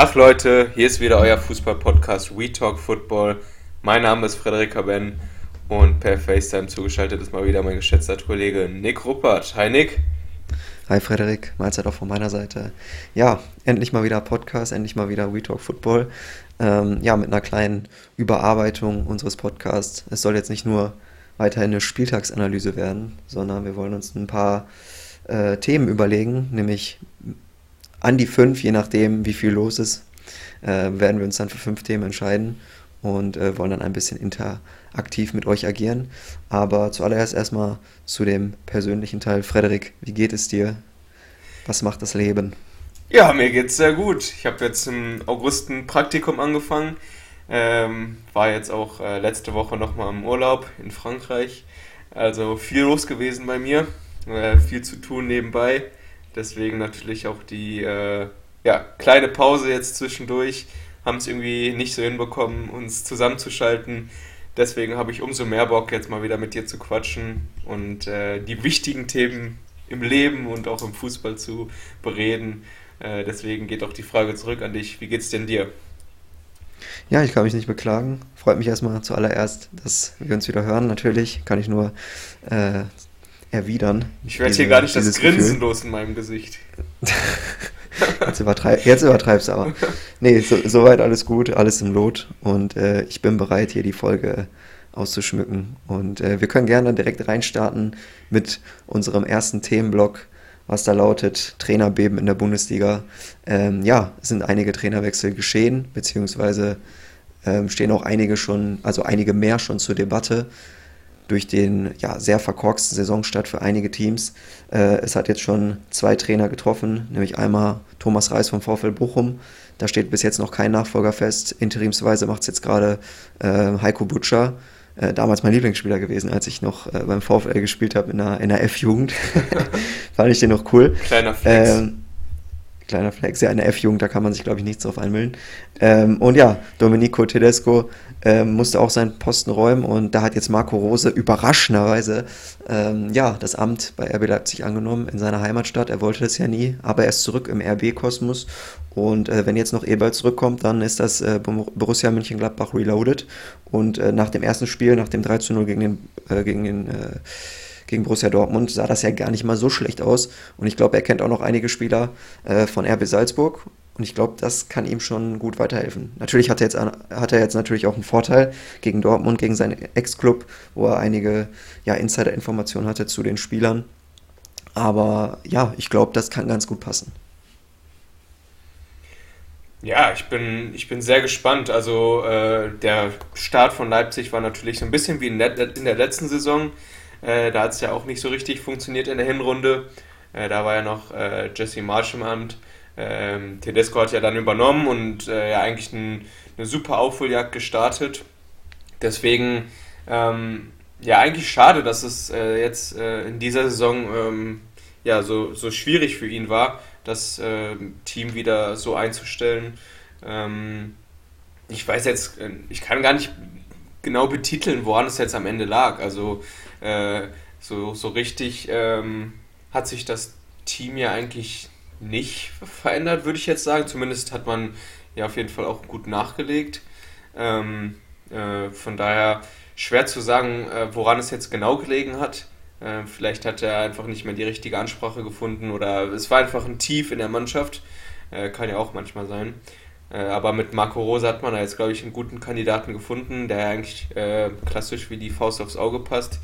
Tag Leute, hier ist wieder euer Fußball-Podcast We Talk Football. Mein Name ist Frederik Ben und per FaceTime zugeschaltet ist mal wieder mein geschätzter Kollege Nick Ruppert. Hi Nick. Hi Frederik, Mahlzeit auch von meiner Seite. Ja, endlich mal wieder Podcast, endlich mal wieder We Talk Football. Ähm, ja, mit einer kleinen Überarbeitung unseres Podcasts. Es soll jetzt nicht nur weiterhin eine Spieltagsanalyse werden, sondern wir wollen uns ein paar äh, Themen überlegen, nämlich an die fünf, je nachdem, wie viel los ist, äh, werden wir uns dann für fünf Themen entscheiden und äh, wollen dann ein bisschen interaktiv mit euch agieren. Aber zuallererst erstmal zu dem persönlichen Teil. Frederik, wie geht es dir? Was macht das Leben? Ja, mir geht's sehr gut. Ich habe jetzt im August ein Praktikum angefangen. Ähm, war jetzt auch äh, letzte Woche nochmal im Urlaub in Frankreich. Also viel los gewesen bei mir. Äh, viel zu tun nebenbei. Deswegen natürlich auch die äh, ja, kleine Pause jetzt zwischendurch. Haben es irgendwie nicht so hinbekommen, uns zusammenzuschalten. Deswegen habe ich umso mehr Bock, jetzt mal wieder mit dir zu quatschen und äh, die wichtigen Themen im Leben und auch im Fußball zu bereden. Äh, deswegen geht auch die Frage zurück an dich. Wie geht's denn dir? Ja, ich kann mich nicht beklagen. Freut mich erstmal zuallererst, dass wir uns wieder hören. Natürlich kann ich nur äh, erwidern. Ich werde hier gar nicht das Grinsen Gefühl. los in meinem Gesicht. jetzt, übertreib, jetzt übertreibst du aber. Nee, so, soweit alles gut, alles im Lot und äh, ich bin bereit, hier die Folge auszuschmücken. Und äh, wir können gerne direkt reinstarten mit unserem ersten Themenblock, was da lautet: Trainerbeben in der Bundesliga. Ähm, ja, es sind einige Trainerwechsel geschehen, beziehungsweise ähm, stehen auch einige schon, also einige mehr schon zur Debatte durch den ja, sehr verkorksten Saisonstart für einige Teams. Äh, es hat jetzt schon zwei Trainer getroffen, nämlich einmal Thomas Reis vom VfL Bochum. Da steht bis jetzt noch kein Nachfolger fest. Interimsweise macht es jetzt gerade äh, Heiko Butcher. Äh, damals mein Lieblingsspieler gewesen, als ich noch äh, beim VfL gespielt habe in der, in der F-Jugend. Fand ich den noch cool. Kleiner Flex. Ähm, kleiner Flex, ja, in der F-Jugend, da kann man sich, glaube ich, nichts drauf einmüllen. Ähm, und ja, Domenico Tedesco ähm, musste auch seinen Posten räumen und da hat jetzt Marco Rose überraschenderweise ähm, ja, das Amt bei RB Leipzig angenommen in seiner Heimatstadt. Er wollte das ja nie, aber er ist zurück im RB-Kosmos und äh, wenn jetzt noch Eberl zurückkommt, dann ist das äh, Borussia Mönchengladbach reloaded und äh, nach dem ersten Spiel, nach dem 3 zu 0 gegen den, äh, gegen den äh, gegen Borussia Dortmund sah das ja gar nicht mal so schlecht aus. Und ich glaube, er kennt auch noch einige Spieler äh, von RB Salzburg. Und ich glaube, das kann ihm schon gut weiterhelfen. Natürlich hat er, jetzt, hat er jetzt natürlich auch einen Vorteil gegen Dortmund, gegen seinen Ex-Club, wo er einige ja, Insider-Informationen hatte zu den Spielern. Aber ja, ich glaube, das kann ganz gut passen. Ja, ich bin, ich bin sehr gespannt. Also äh, der Start von Leipzig war natürlich so ein bisschen wie in der, letzten Saison. Äh, da hat es ja auch nicht so richtig funktioniert in der Hinrunde. Äh, da war ja noch äh, Jesse Marsch im Amt. Ähm, Tedesco hat ja dann übernommen und äh, ja eigentlich ein, eine super Aufholjagd gestartet. Deswegen ähm, ja eigentlich schade, dass es äh, jetzt äh, in dieser Saison ähm, ja so, so schwierig für ihn war, das Team wieder so einzustellen. Ähm, ich weiß jetzt, ich kann gar nicht genau betiteln, woran es jetzt am Ende lag. Also äh, so, so richtig ähm, hat sich das Team ja eigentlich nicht verändert, würde ich jetzt sagen. Zumindest hat man ja auf jeden Fall auch gut nachgelegt. Ähm, äh, von daher schwer zu sagen, äh, woran es jetzt genau gelegen hat. Äh, vielleicht hat er einfach nicht mehr die richtige Ansprache gefunden oder es war einfach ein Tief in der Mannschaft. Äh, kann ja auch manchmal sein. Äh, aber mit Marco Rose hat man da jetzt, glaube ich, einen guten Kandidaten gefunden, der eigentlich äh, klassisch wie die Faust aufs Auge passt.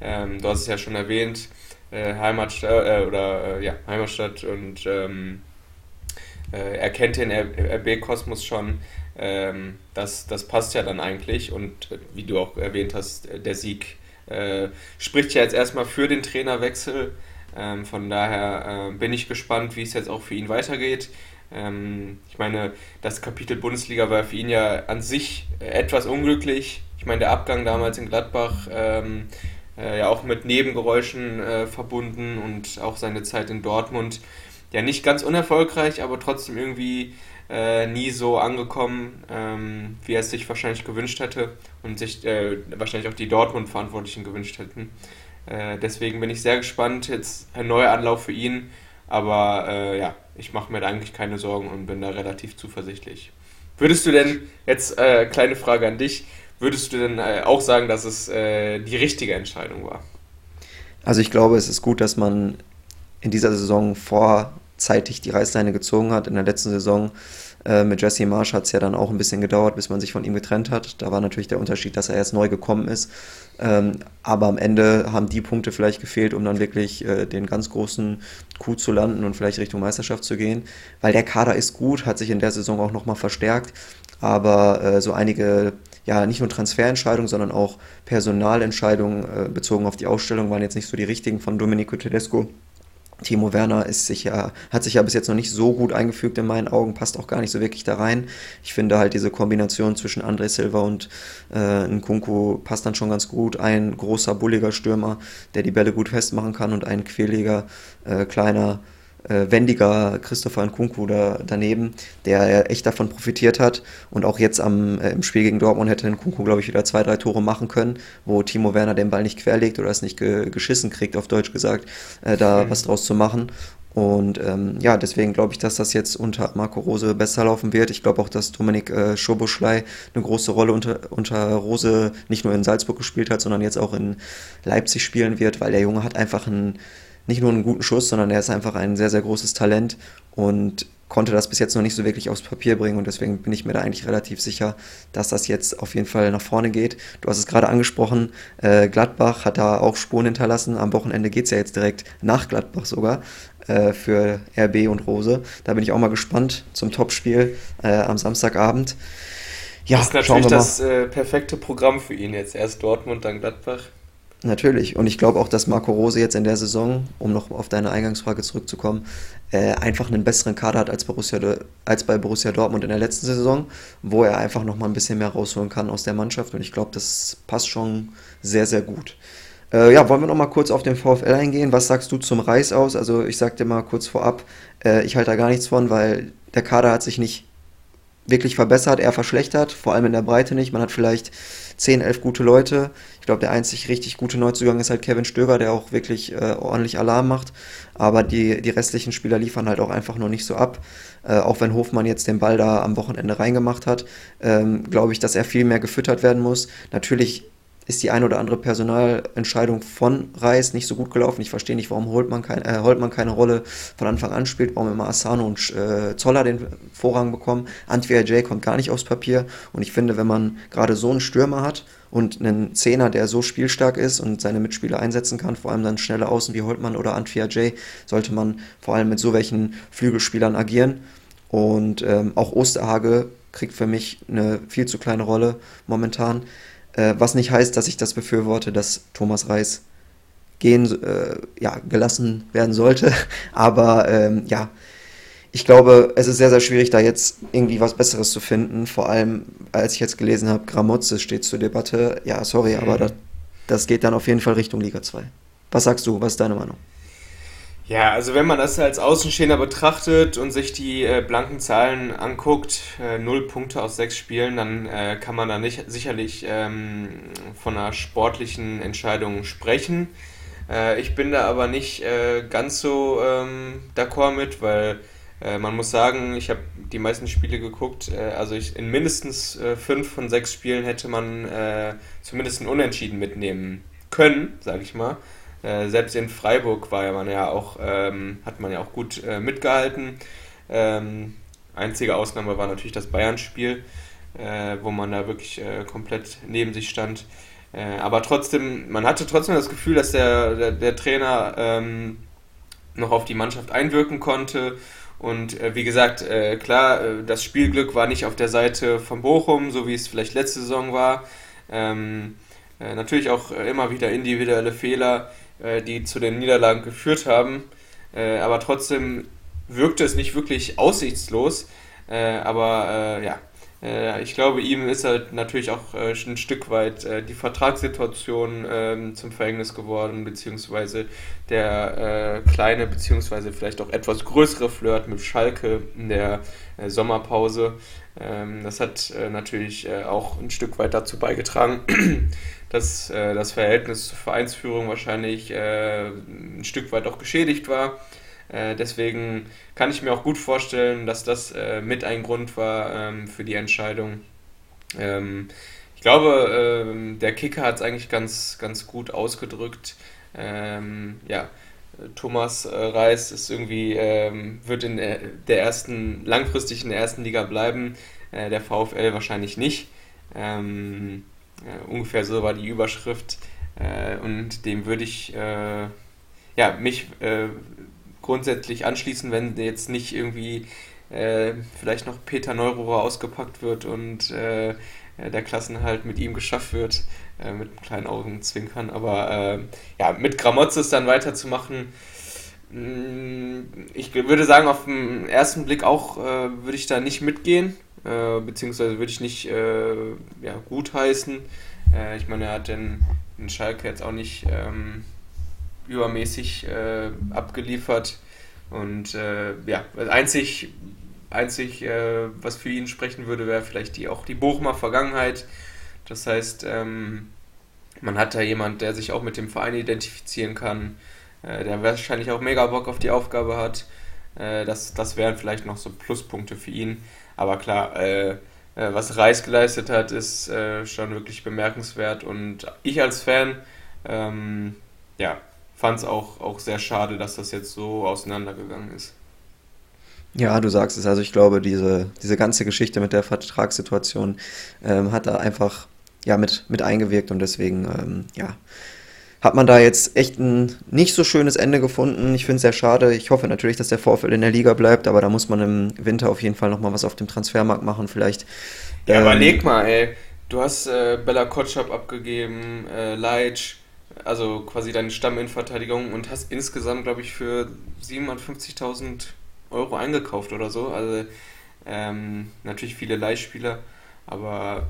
Ähm, du hast es ja schon erwähnt, äh, Heimatstadt äh, oder äh, ja, Heimatstadt und ähm, äh, er kennt den RB-Kosmos schon. Ähm, das, das passt ja dann eigentlich und äh, wie du auch erwähnt hast, der Sieg äh, spricht ja jetzt erstmal für den Trainerwechsel. Ähm, von daher bin ich gespannt, wie es jetzt auch für ihn weitergeht. Ähm, ich meine, das Kapitel Bundesliga war für ihn ja an sich etwas unglücklich. Ich meine, der Abgang damals in Gladbach ähm, äh, ja auch mit Nebengeräuschen äh, verbunden und auch seine Zeit in Dortmund ja nicht ganz unerfolgreich, aber trotzdem irgendwie äh, nie so angekommen, ähm, wie er es sich wahrscheinlich gewünscht hätte und sich äh, wahrscheinlich auch die Dortmund-Verantwortlichen gewünscht hätten. Äh, deswegen bin ich sehr gespannt. Jetzt ein neuer Anlauf für ihn, Aber äh, ja, ich mache mir da eigentlich keine Sorgen und bin da relativ zuversichtlich. Würdest du denn, jetzt äh, kleine Frage an dich, würdest du denn äh, auch sagen, dass es äh, die richtige Entscheidung war? Also ich glaube, es ist gut, dass man in dieser Saison vorzeitig die Reißleine gezogen hat. In der letzten Saison äh, mit Jesse Marsh hat es ja dann auch ein bisschen gedauert, bis man sich von ihm getrennt hat. Da war natürlich der Unterschied, dass er erst neu gekommen ist. Ähm, aber am Ende haben die Punkte vielleicht gefehlt, um dann wirklich den ganz großen Coup zu landen und vielleicht Richtung Meisterschaft zu gehen. Weil der Kader ist gut, hat sich in der Saison auch nochmal verstärkt. Aber so einige ja nicht nur Transferentscheidungen, sondern auch Personalentscheidungen äh, bezogen auf die Ausstellung waren jetzt nicht so die richtigen von Domenico Tedesco. Timo Werner ist sich ja, hat sich ja bis jetzt noch nicht so gut eingefügt in meinen Augen, passt auch gar nicht so wirklich da rein. Ich finde halt diese Kombination zwischen André Silva und äh, Nkunku passt dann schon ganz gut. Ein großer, bulliger Stürmer, der die Bälle gut festmachen kann und ein quäliger, äh, kleiner, äh, wendiger Christopher Nkunku da, daneben, der echt davon profitiert hat. Und auch jetzt am, äh, im Spiel gegen Dortmund hätte Nkunku, glaube ich, wieder zwei, drei Tore machen können, wo Timo Werner den Ball nicht querlegt oder es nicht ge geschissen kriegt, auf Deutsch gesagt, äh, da mhm. was draus zu machen. Und ähm, ja, deswegen glaube ich, dass das jetzt unter Marco Rose besser laufen wird. Ich glaube auch, dass Dominik äh, Schoboschlei eine große Rolle unter, unter Rose nicht nur in Salzburg gespielt hat, sondern jetzt auch in Leipzig spielen wird, weil der Junge hat einfach ein nicht nur einen guten Schuss, sondern er ist einfach ein sehr, sehr großes Talent und konnte das bis jetzt noch nicht so wirklich aufs Papier bringen und deswegen bin ich mir da eigentlich relativ sicher, dass das jetzt auf jeden Fall nach vorne geht. Du hast es gerade angesprochen, äh, Gladbach hat da auch Spuren hinterlassen. Am Wochenende geht es ja jetzt direkt nach Gladbach sogar äh, für RB und Rose. Da bin ich auch mal gespannt zum Topspiel äh, am Samstagabend. Ja, das ist natürlich das äh, perfekte Programm für ihn jetzt. Erst Dortmund, dann Gladbach. Natürlich. Und ich glaube auch, dass Marco Rose jetzt in der Saison, um noch auf deine Eingangsfrage zurückzukommen, äh, einfach einen besseren Kader hat als, Borussia, als bei Borussia Dortmund in der letzten Saison, wo er einfach noch mal ein bisschen mehr rausholen kann aus der Mannschaft. Und ich glaube, das passt schon sehr, sehr gut. Äh, ja, wollen wir noch mal kurz auf den VfL eingehen? Was sagst du zum Reis aus? Also ich sag dir mal kurz vorab, äh, ich halte da gar nichts von, weil der Kader hat sich nicht wirklich verbessert, eher verschlechtert, vor allem in der Breite nicht. Man hat vielleicht 10, 11 gute Leute. Ich glaube, der einzig richtig gute Neuzugang ist halt Kevin Stöger, der auch wirklich äh, ordentlich Alarm macht. Aber die, die restlichen Spieler liefern halt auch einfach nur nicht so ab. Äh, auch wenn Hofmann jetzt den Ball da am Wochenende reingemacht hat, ähm, glaube ich, dass er viel mehr gefüttert werden muss. Natürlich ist die ein oder andere Personalentscheidung von Reis nicht so gut gelaufen. Ich verstehe nicht, warum Holtmann, kein, äh, Holtmann keine Rolle von Anfang an spielt, warum immer Asano und äh, Zoller den Vorrang bekommen. Antwia J kommt gar nicht aufs Papier. Und ich finde, wenn man gerade so einen Stürmer hat und einen Zehner, der so spielstark ist und seine Mitspieler einsetzen kann, vor allem dann schnelle Außen wie Holtmann oder Antwia J, sollte man vor allem mit so welchen Flügelspielern agieren. Und ähm, auch Osterhage kriegt für mich eine viel zu kleine Rolle momentan. Äh, was nicht heißt, dass ich das befürworte, dass Thomas Reis gehen, äh, ja, gelassen werden sollte. Aber ähm, ja, ich glaube, es ist sehr, sehr schwierig, da jetzt irgendwie was Besseres zu finden. Vor allem, als ich jetzt gelesen habe, Gramozze steht zur Debatte. Ja, sorry, mhm. aber das, das geht dann auf jeden Fall Richtung Liga 2. Was sagst du? Was ist deine Meinung? Ja, also wenn man das als Außenstehender betrachtet und sich die äh, blanken Zahlen anguckt, äh, null Punkte aus sechs Spielen, dann äh, kann man da nicht sicherlich ähm, von einer sportlichen Entscheidung sprechen. Äh, ich bin da aber nicht äh, ganz so ähm, d'accord mit, weil äh, man muss sagen, ich habe die meisten Spiele geguckt, also ich, in mindestens fünf von sechs Spielen hätte man zumindest ein Unentschieden mitnehmen können, sage ich mal. Äh, selbst in Freiburg war man ja auch, ähm, hat man ja auch gut äh, mitgehalten. Ähm, einzige Ausnahme war natürlich das Bayern-Spiel, äh, wo man da wirklich äh, komplett neben sich stand. Äh, aber trotzdem, man hatte trotzdem das Gefühl, dass der, der, der Trainer ähm, noch auf die Mannschaft einwirken konnte. Und wie gesagt, klar, das Spielglück war nicht auf der Seite von Bochum, so wie es vielleicht letzte Saison war. Ähm, natürlich auch immer wieder individuelle Fehler, äh, die zu den Niederlagen geführt haben. Äh, aber trotzdem wirkte es nicht wirklich aussichtslos. Äh, aber ja, ich glaube, ihm ist halt natürlich auch ein Stück weit die Vertragssituation ähm, zum Verhängnis geworden, beziehungsweise der kleine, beziehungsweise vielleicht auch etwas größere Flirt mit Schalke in der Sommerpause. Ähm, das hat natürlich auch ein Stück weit dazu beigetragen, dass äh, das Verhältnis zur Vereinsführung wahrscheinlich äh, ein Stück weit auch geschädigt war. Äh, deswegen kann ich mir auch gut vorstellen, dass das äh, mit ein Grund war ähm, für die Entscheidung. Ähm, ich glaube, der Kicker hat es eigentlich ganz, ganz gut ausgedrückt. Ja, Thomas äh, Reis ist irgendwie, ähm, wird in der, ersten, langfristig in der ersten Liga bleiben, äh, der VfL wahrscheinlich nicht. Ähm, äh, ungefähr so war die Überschrift. Äh, und dem würde ich äh, ja, mich äh, grundsätzlich anschließen, wenn jetzt nicht irgendwie vielleicht noch Peter Neururer ausgepackt wird und der Klassenhalt mit ihm geschafft wird, äh, mit kleinen Augenzwinkern. Aber äh, ja, mit Gramotzes dann weiterzumachen, mm, ich würde sagen, auf den ersten Blick auch äh, würde ich da nicht mitgehen, äh, beziehungsweise würde ich nicht äh, ja, gutheißen. Ich meine, er hat den, den Schalke jetzt auch nicht ähm, übermäßig abgeliefert. Und ja, einzig Einzig, äh, was für ihn sprechen würde, wäre vielleicht die, auch die Bochumer Vergangenheit. Das heißt, ähm, man hat da jemand, der sich auch mit dem Verein identifizieren kann, äh, der wahrscheinlich auch mega Bock auf die Aufgabe hat. Äh, das, das wären vielleicht noch so Pluspunkte für ihn. Aber klar, äh, äh, was Reis geleistet hat, ist äh, schon wirklich bemerkenswert. Und ich als Fan, ähm, ja, fand es auch, auch sehr schade, dass das jetzt so auseinandergegangen ist. Ja, du sagst es. Also ich glaube, diese, diese ganze Geschichte mit der Vertragssituation ähm, hat da einfach ja, mit, mit eingewirkt und deswegen, ähm, ja, hat man da jetzt echt ein nicht so schönes Ende gefunden. Ich finde es sehr schade. Ich hoffe natürlich, dass der Vorfall in der Liga bleibt, aber da muss man im Winter auf jeden Fall nochmal was auf dem Transfermarkt machen. Vielleicht. Ja, ähm, überleg mal, ey. Du hast äh, Bella Kotschap abgegeben, äh, Leitsch, also quasi deine Stamminverteidigung und hast insgesamt, glaube ich, für 750.000 Euro eingekauft oder so. Also ähm, natürlich viele Leihspieler, aber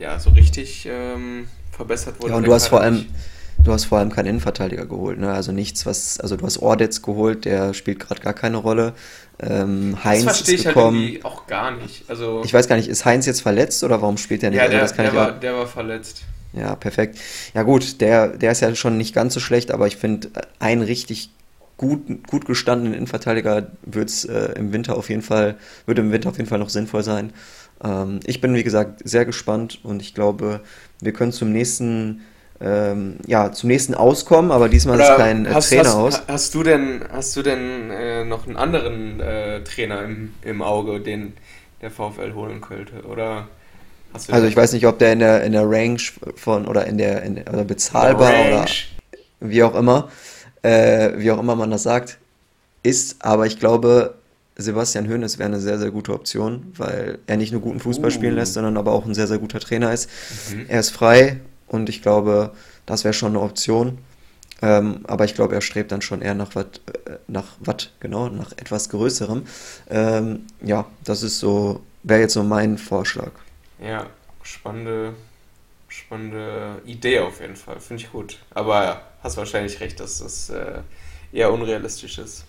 ja, so richtig ähm, verbessert wurde. Ja, und du hast vor allem, du hast vor allem keinen Innenverteidiger geholt, ne? Also nichts, was, also du hast Ordetz geholt, der spielt gerade gar keine Rolle. Ähm, Heinz das verstehe ich halt gekommen. halt auch gar nicht. Also ich weiß gar nicht, ist Heinz jetzt verletzt oder warum spielt er nicht? Ja, also der, der, war, der war verletzt. Ja, perfekt. Ja gut, der, der ist ja schon nicht ganz so schlecht, aber ich finde, ein richtig gut, gut gestandenen Innenverteidiger wird es äh, im Winter auf jeden Fall, würde im Winter auf jeden Fall noch sinnvoll sein. Ähm, ich bin, wie gesagt, sehr gespannt und ich glaube, wir können zum nächsten ähm, ja, zum nächsten auskommen, aber diesmal Oder ist kein äh, hast, Trainer aus. Hast du denn, hast du denn äh, noch einen anderen äh, Trainer im, im Auge, den der VfL holen könnte? Oder also ich weiß nicht, ob der in der in der Range von oder in der, in, oder bezahlbar oder wie auch immer äh, wie auch immer man das sagt, ist. Aber ich glaube, Sebastian Hoeneß wäre eine sehr, sehr gute Option, weil er nicht nur guten Fußball uh. spielen lässt, sondern aber auch ein sehr, sehr guter Trainer ist. Mhm. Er ist frei und ich glaube, das wäre schon eine Option. Ähm, aber ich glaube, er strebt dann schon eher nach was, äh, nach was, genau, nach etwas Größerem. Ähm, ja, das ist so, wäre jetzt so mein Vorschlag. Ja, spannende, spannende Idee auf jeden Fall. Finde ich gut. Aber ja, hast wahrscheinlich recht, dass das äh, eher unrealistisch ist.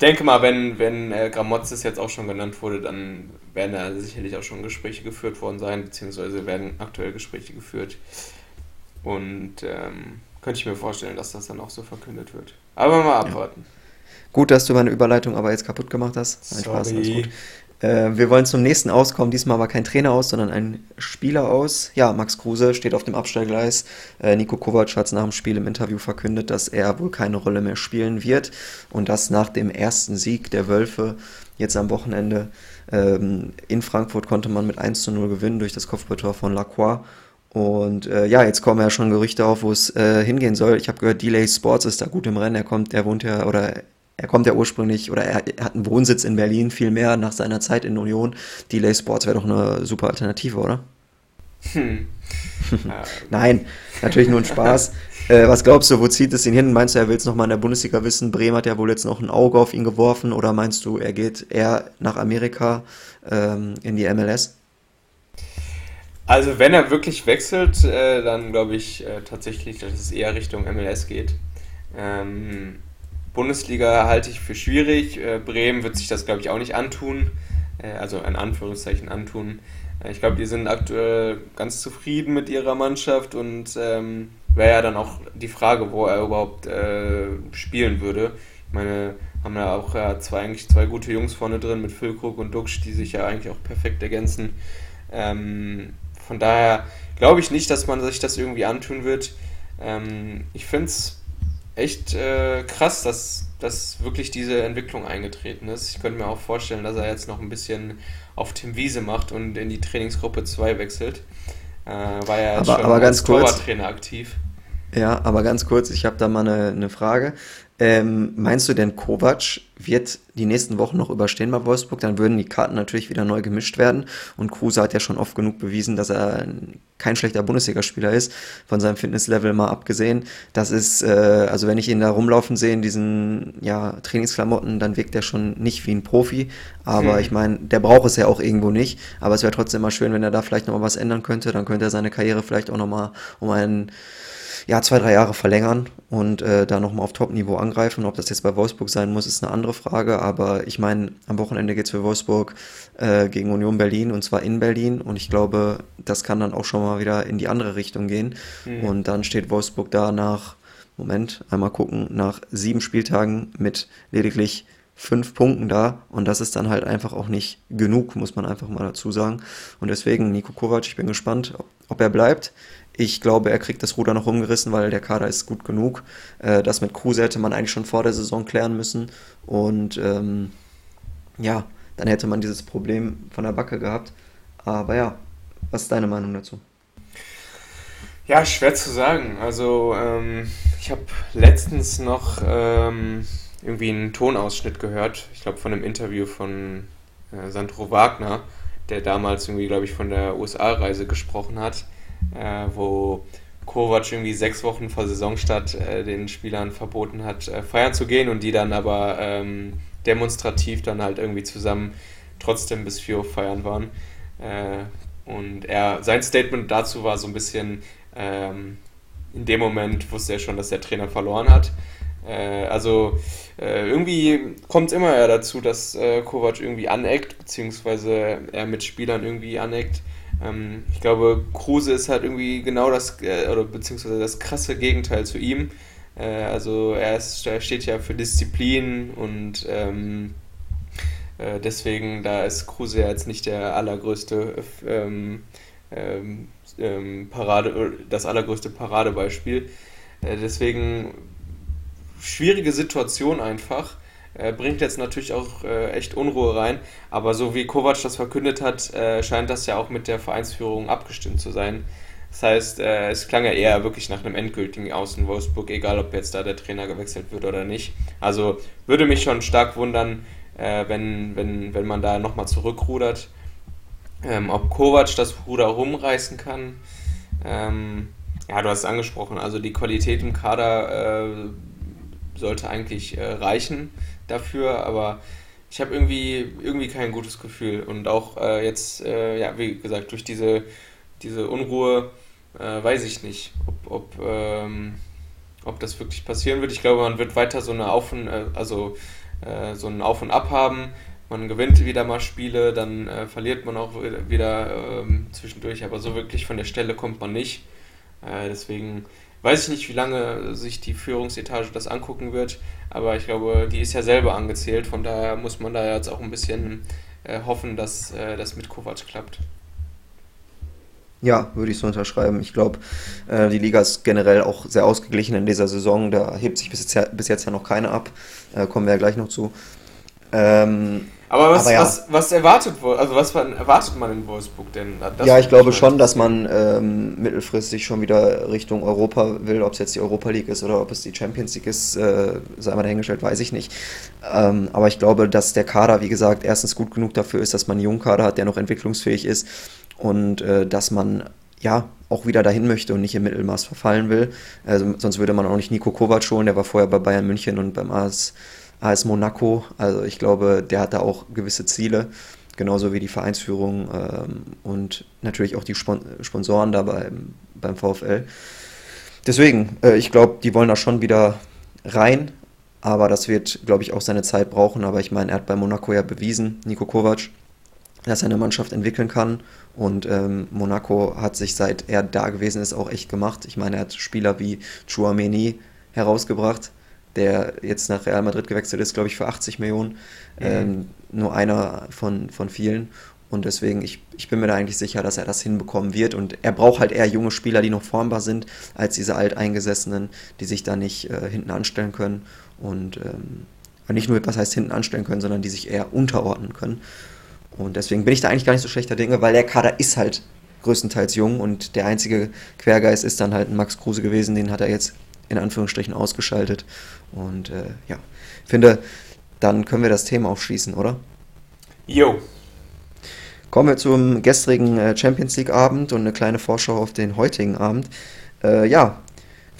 Ich denke mal, wenn, wenn äh, Gramozis jetzt auch schon genannt wurde, dann werden da sicherlich auch schon Gespräche geführt worden sein, beziehungsweise werden aktuell Gespräche geführt. Und ähm, könnte ich mir vorstellen, dass das dann auch so verkündet wird. Aber mal abwarten. Ja. Gut, dass du meine Überleitung aber jetzt kaputt gemacht hast. Nein, Spaß, alles gut. Äh, wir wollen zum nächsten auskommen. Diesmal war kein Trainer aus, sondern ein Spieler aus. Ja, Max Kruse steht auf dem Abstellgleis. Äh, Nico Kovac hat nach dem Spiel im Interview verkündet, dass er wohl keine Rolle mehr spielen wird und das nach dem ersten Sieg der Wölfe jetzt am Wochenende. Ähm, in Frankfurt konnte man mit 1 zu 0 gewinnen durch das Kopfballtor von Lacroix. Und äh, ja, jetzt kommen ja schon Gerüchte auf, wo es äh, hingehen soll. Ich habe gehört, Delay Sports ist da gut im Rennen. Er kommt, er wohnt ja oder er kommt ja ursprünglich oder er, er hat einen Wohnsitz in Berlin viel mehr nach seiner Zeit in Union. Delay Sports wäre doch eine super Alternative, oder? Hm. Nein, natürlich nur ein Spaß. äh, was glaubst du, wo zieht es ihn hin? Meinst du, er will es nochmal in der Bundesliga wissen? Bremen hat ja wohl jetzt noch ein Auge auf ihn geworfen. Oder meinst du, er geht eher nach Amerika ähm, in die MLS? Also wenn er wirklich wechselt, äh, dann glaube ich äh, tatsächlich, dass es eher Richtung MLS geht. Ähm, Bundesliga halte ich für schwierig. Äh, Bremen wird sich das, glaube ich, auch nicht antun. Äh, also in Anführungszeichen antun. Äh, ich glaube, die sind aktuell ganz zufrieden mit ihrer Mannschaft und ähm, wäre ja dann auch die Frage, wo er überhaupt äh, spielen würde. meine, haben da auch ja, zwei, eigentlich zwei gute Jungs vorne drin mit Füllkrug und Duxch, die sich ja eigentlich auch perfekt ergänzen. Ähm, von daher glaube ich nicht, dass man sich das irgendwie antun wird. Ähm, ich finde es echt äh, krass, dass, dass wirklich diese Entwicklung eingetreten ist. Ich könnte mir auch vorstellen, dass er jetzt noch ein bisschen auf Tim Wiese macht und in die Trainingsgruppe 2 wechselt. Äh, war ja aber, schon aber ganz als Torwarttrainer aktiv. Ja, aber ganz kurz, ich habe da mal eine, eine Frage. Ähm, meinst du denn, Kovac wird die nächsten Wochen noch überstehen bei Wolfsburg? Dann würden die Karten natürlich wieder neu gemischt werden. Und Kruse hat ja schon oft genug bewiesen, dass er kein schlechter Bundesligaspieler ist, von seinem Fitnesslevel mal abgesehen. Das ist, äh, also wenn ich ihn da rumlaufen sehe in diesen ja, Trainingsklamotten, dann wirkt er schon nicht wie ein Profi. Aber hm. ich meine, der braucht es ja auch irgendwo nicht. Aber es wäre trotzdem mal schön, wenn er da vielleicht nochmal was ändern könnte. Dann könnte er seine Karriere vielleicht auch nochmal um einen ja, zwei, drei Jahre verlängern und äh, da nochmal auf Top-Niveau angreifen. Ob das jetzt bei Wolfsburg sein muss, ist eine andere Frage. Aber ich meine, am Wochenende geht es für Wolfsburg äh, gegen Union Berlin und zwar in Berlin. Und ich glaube, das kann dann auch schon mal wieder in die andere Richtung gehen. Mhm. Und dann steht Wolfsburg da nach, Moment, einmal gucken, nach sieben Spieltagen mit lediglich fünf Punkten da und das ist dann halt einfach auch nicht genug, muss man einfach mal dazu sagen. Und deswegen, Nico Kovac, ich bin gespannt, ob, ob er bleibt. Ich glaube, er kriegt das Ruder noch umgerissen, weil der Kader ist gut genug. Äh, das mit Kruse hätte man eigentlich schon vor der Saison klären müssen. Und ähm, ja, dann hätte man dieses Problem von der Backe gehabt. Aber ja, was ist deine Meinung dazu? Ja, schwer zu sagen. Also ähm, ich habe letztens noch ähm, irgendwie einen Tonausschnitt gehört. Ich glaube von einem Interview von äh, Sandro Wagner, der damals irgendwie, glaube ich, von der USA-Reise gesprochen hat äh, wo Kovac irgendwie sechs Wochen vor Saisonstart äh, den Spielern verboten hat, äh, feiern zu gehen und die dann aber ähm, demonstrativ dann halt irgendwie zusammen trotzdem bis 4 Uhr feiern waren. Äh, und er, sein Statement dazu war so ein bisschen, ähm, in dem Moment wusste er schon, dass der Trainer verloren hat. Äh, also äh, irgendwie kommt es immer ja dazu, dass Kovac irgendwie aneckt, beziehungsweise er mit Spielern irgendwie aneckt. Ähm, ich glaube, Kruse ist halt irgendwie genau das, äh, oder beziehungsweise das krasse Gegenteil zu ihm. Äh, also er, ist, er steht ja für Disziplin und ähm, äh, deswegen, da ist Kruse ja jetzt nicht der allergrößte ähm, ähm, ähm Parade, das allergrößte Paradebeispiel. Äh, deswegen schwierige Situation einfach. Äh, bringt jetzt natürlich auch äh, echt Unruhe rein. Aber so wie Kovac das verkündet hat, äh, scheint das ja auch mit der Vereinsführung abgestimmt zu sein. Das heißt, äh, es klang ja eher wirklich nach einem endgültigen Aus Wolfsburg, egal ob jetzt da der Trainer gewechselt wird oder nicht. Also würde mich schon stark wundern, äh, wenn, wenn, wenn man da nochmal zurückrudert. Ähm, ob Kovac das Ruder rumreißen kann. Ähm, ja, du hast es angesprochen, also die Qualität im Kader äh, sollte eigentlich reichen dafür, aber ich habe irgendwie, irgendwie kein gutes Gefühl. Und auch äh, jetzt, äh, ja, wie gesagt, durch diese, diese Unruhe äh, weiß ich nicht, ob, ob, ähm, ob das wirklich passieren wird. Ich glaube, man wird weiter so eine Auf und, äh, also, äh, so ein Auf und Ab haben. Man gewinnt wieder mal Spiele, dann äh, verliert man auch wieder ähm, zwischendurch, aber so wirklich von der Stelle kommt man nicht. deswegen weiß ich nicht, wie lange sich die Führungsetage das angucken wird, aber ich glaube, die ist ja selber angezählt, von daher muss man da jetzt auch ein bisschen äh, hoffen, dass äh, das mit Kovac klappt. Ja, würde ich so unterschreiben. Ich glaube, äh, die Liga ist generell auch sehr ausgeglichen in dieser Saison. Da hebt sich bis jetzt ja, bis jetzt ja noch keine ab. Äh, kommen wir ja gleich noch zu. Ähm, aber was, aber ja. was, was erwartet also was erwartet man in Wolfsburg denn? Das ja, ich glaube schon, dass man ähm, mittelfristig schon wieder Richtung Europa will. Ob es jetzt die Europa League ist oder ob es die Champions League ist, äh, sei mal dahingestellt, weiß ich nicht. Ähm, aber ich glaube, dass der Kader, wie gesagt, erstens gut genug dafür ist, dass man einen jungen Kader hat, der noch entwicklungsfähig ist und äh, dass man ja auch wieder dahin möchte und nicht im Mittelmaß verfallen will. Also, sonst würde man auch nicht Nico Kovac holen, der war vorher bei Bayern München und beim AS AS Monaco. Also ich glaube, der hat da auch gewisse Ziele, genauso wie die Vereinsführung ähm, und natürlich auch die Spon Sponsoren da beim, beim VfL. Deswegen, äh, ich glaube, die wollen da schon wieder rein, aber das wird, glaube ich, auch seine Zeit brauchen. Aber ich meine, er hat bei Monaco ja bewiesen, Nico Kovac, dass er eine Mannschaft entwickeln kann. Und ähm, Monaco hat sich, seit er da gewesen ist, auch echt gemacht. Ich meine, er hat Spieler wie Chouameni herausgebracht, der jetzt nach Real Madrid gewechselt ist, glaube ich, für 80 Millionen. Mhm. Ähm, nur einer von, von vielen. Und deswegen, ich, ich bin mir da eigentlich sicher, dass er das hinbekommen wird. Und er braucht halt eher junge Spieler, die noch formbar sind, als diese Alteingesessenen, die sich da nicht äh, hinten anstellen können. Und ähm, nicht nur, was heißt hinten anstellen können, sondern die sich eher unterordnen können. Und deswegen bin ich da eigentlich gar nicht so schlechter Dinge, weil der Kader ist halt größtenteils jung und der einzige Quergeist ist dann halt ein Max Kruse gewesen, den hat er jetzt in Anführungsstrichen ausgeschaltet. Und äh, ja, finde, dann können wir das Thema aufschließen, oder? Jo. Kommen wir zum gestrigen äh, Champions League Abend und eine kleine Vorschau auf den heutigen Abend. Äh, ja,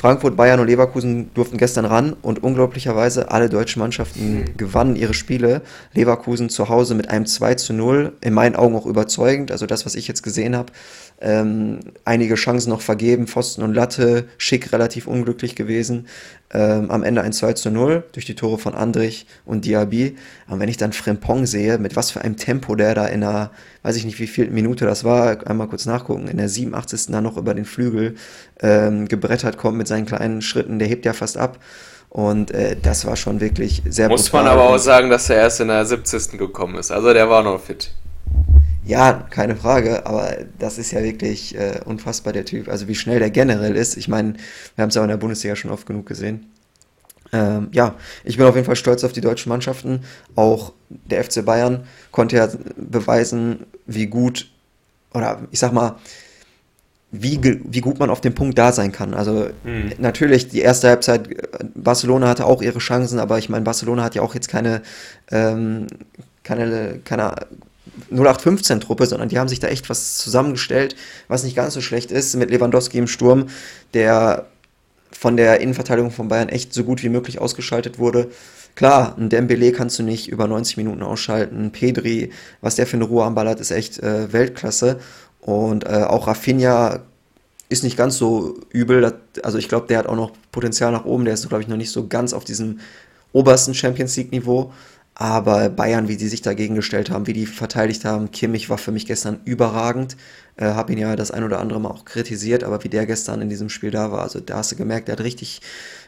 Frankfurt, Bayern und Leverkusen durften gestern ran und unglaublicherweise alle deutschen Mannschaften mhm. gewannen ihre Spiele. Leverkusen zu Hause mit einem 2 zu 0, in meinen Augen auch überzeugend. Also das, was ich jetzt gesehen habe, ähm, einige Chancen noch vergeben, Pfosten und Latte, Schick relativ unglücklich gewesen. Ähm, am Ende ein 2 zu 0 durch die Tore von Andrich und Diaby. Und wenn ich dann Frempong sehe, mit was für einem Tempo der da in einer, weiß ich nicht wie viel Minute das war, einmal kurz nachgucken, in der 87. dann noch über den Flügel ähm, gebrettert kommt mit seinen kleinen Schritten, der hebt ja fast ab. Und äh, das war schon wirklich sehr Muss brutal. man aber auch sagen, dass er erst in der 70. gekommen ist. Also der war noch fit. Ja, keine Frage, aber das ist ja wirklich äh, unfassbar, der Typ. Also wie schnell der generell ist. Ich meine, wir haben es ja auch in der Bundesliga schon oft genug gesehen. Ähm, ja, ich bin auf jeden Fall stolz auf die deutschen Mannschaften. Auch der FC Bayern konnte ja beweisen, wie gut, oder ich sag mal, wie, wie gut man auf dem Punkt da sein kann. Also mhm. natürlich, die erste Halbzeit, Barcelona hatte auch ihre Chancen, aber ich meine, Barcelona hat ja auch jetzt keine, ähm, keine, keine 0815-Truppe, sondern die haben sich da echt was zusammengestellt, was nicht ganz so schlecht ist, mit Lewandowski im Sturm, der von der Innenverteidigung von Bayern echt so gut wie möglich ausgeschaltet wurde. Klar, ein Dembele kannst du nicht über 90 Minuten ausschalten. Pedri, was der für eine Ruhe am Ball hat, ist echt äh, Weltklasse. Und äh, auch Rafinha ist nicht ganz so übel. also ich glaube, der hat auch noch Potenzial nach oben. Der ist, glaube ich, noch nicht so ganz auf diesem obersten Champions League-Niveau. Aber Bayern, wie die sich dagegen gestellt haben, wie die verteidigt haben, Kimmich war für mich gestern überragend. Äh, habe ihn ja das ein oder andere Mal auch kritisiert, aber wie der gestern in diesem Spiel da war, also da hast du gemerkt, der hat richtig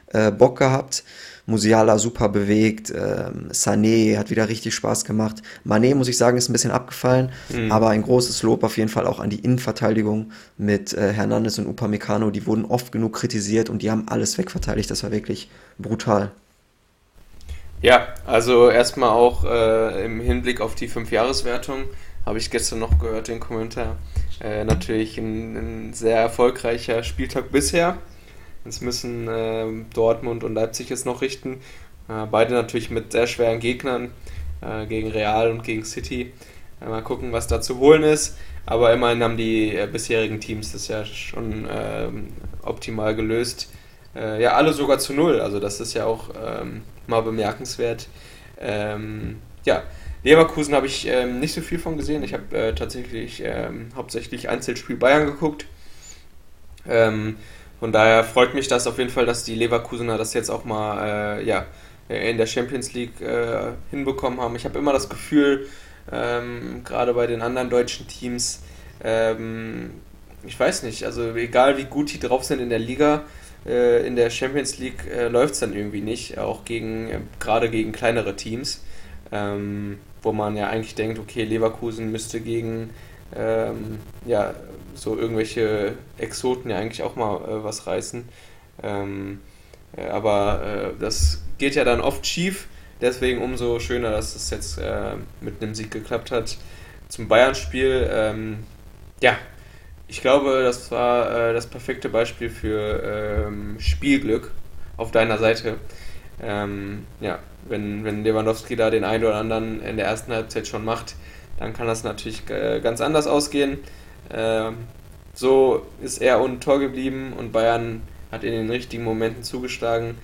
äh, Bock gehabt. Musiala super bewegt, ähm, Sané hat wieder richtig Spaß gemacht. Mané, muss ich sagen, ist ein bisschen abgefallen, mhm. aber ein großes Lob auf jeden Fall auch an die Innenverteidigung mit äh, Hernandez und Upamecano. Die wurden oft genug kritisiert und die haben alles wegverteidigt. Das war wirklich brutal. Ja, also erstmal auch äh, im Hinblick auf die Fünfjahreswertung habe ich gestern noch gehört, den Kommentar. Äh, natürlich ein, ein, sehr erfolgreicher Spieltag bisher. Jetzt müssen äh, Dortmund und Leipzig es noch richten. Äh, beide natürlich mit sehr schweren Gegnern äh, gegen Real und gegen City. Äh, mal gucken, was da zu holen ist. Aber immerhin haben die bisherigen Teams das ja schon ähm, optimal gelöst. Ja, alle sogar zu null. Also das ist ja auch ähm, mal bemerkenswert. Ähm, ja, Leverkusen habe ich ähm, nicht so viel von gesehen. Ich habe äh, tatsächlich ähm, hauptsächlich Einzelspiel Bayern geguckt. Ähm, von daher freut mich das auf jeden Fall, dass die Leverkusener das jetzt auch mal äh, ja, in der Champions League äh, hinbekommen haben. Ich habe immer das Gefühl, ähm, gerade bei den anderen deutschen Teams, ich weiß nicht, also egal wie gut die drauf sind in der Liga, äh, in der Champions League äh, läuft es dann irgendwie nicht, auch gegen, äh, gerade gegen kleinere Teams, ähm, wo man ja eigentlich denkt, okay, Leverkusen müsste gegen ähm, ja, so irgendwelche Exoten ja eigentlich auch mal äh, was reißen. Ähm, äh, aber äh, das geht ja dann oft schief, deswegen umso schöner, dass es jetzt mit einem Sieg geklappt hat. Zum Bayern-Spiel, ähm, ja, ich glaube, das war äh, das perfekte Beispiel für ähm, Spielglück auf deiner Seite. Ähm, ja, wenn, wenn Lewandowski da den einen oder anderen in der ersten Halbzeit schon macht, dann kann das natürlich äh, ganz anders ausgehen. Ähm, so ist er ohne Tor geblieben und Bayern hat in den richtigen Momenten zugeschlagen.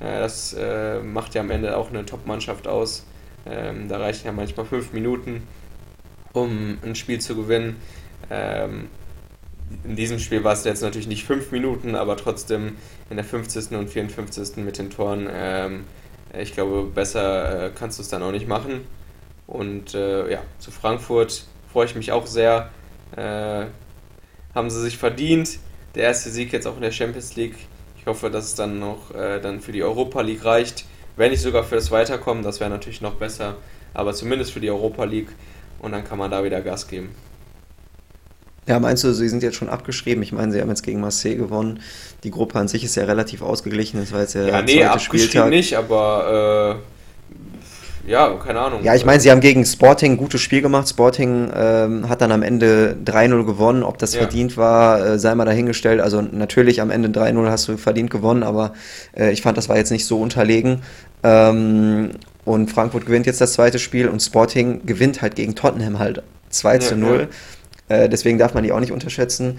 Äh, das äh, macht ja am Ende auch eine Top-Mannschaft aus. Ähm, da reichen ja manchmal fünf Minuten, um ein Spiel zu gewinnen. Ähm, in diesem Spiel war es jetzt natürlich nicht fünf Minuten, aber trotzdem in der 50. und 54. mit den Toren. Ähm, ich glaube, besser äh, kannst du es dann auch nicht machen. Und äh, ja, zu Frankfurt freue ich mich auch sehr. Äh, haben sie sich verdient. Der erste Sieg jetzt auch in der Champions League. Ich hoffe, dass es dann noch äh, dann für die Europa League reicht. Wenn nicht sogar für das Weiterkommen, das wäre natürlich noch besser. Aber zumindest für die Europa League. Und dann kann man da wieder Gas geben. Ja, meinst du, sie sind jetzt schon abgeschrieben? Ich meine, sie haben jetzt gegen Marseille gewonnen. Die Gruppe an sich ist ja relativ ausgeglichen. Das war jetzt ja, ja nee, zweite abgeschrieben Spieltag. nicht, aber äh, ja, keine Ahnung. Ja, ich meine, sie haben gegen Sporting ein gutes Spiel gemacht. Sporting ähm, hat dann am Ende 3-0 gewonnen. Ob das ja. verdient war, äh, sei mal dahingestellt. Also natürlich am Ende 3-0 hast du verdient gewonnen, aber äh, ich fand, das war jetzt nicht so unterlegen. Ähm, und Frankfurt gewinnt jetzt das zweite Spiel und Sporting gewinnt halt gegen Tottenham halt 2 zu 0. Ja, äh, deswegen darf man die auch nicht unterschätzen.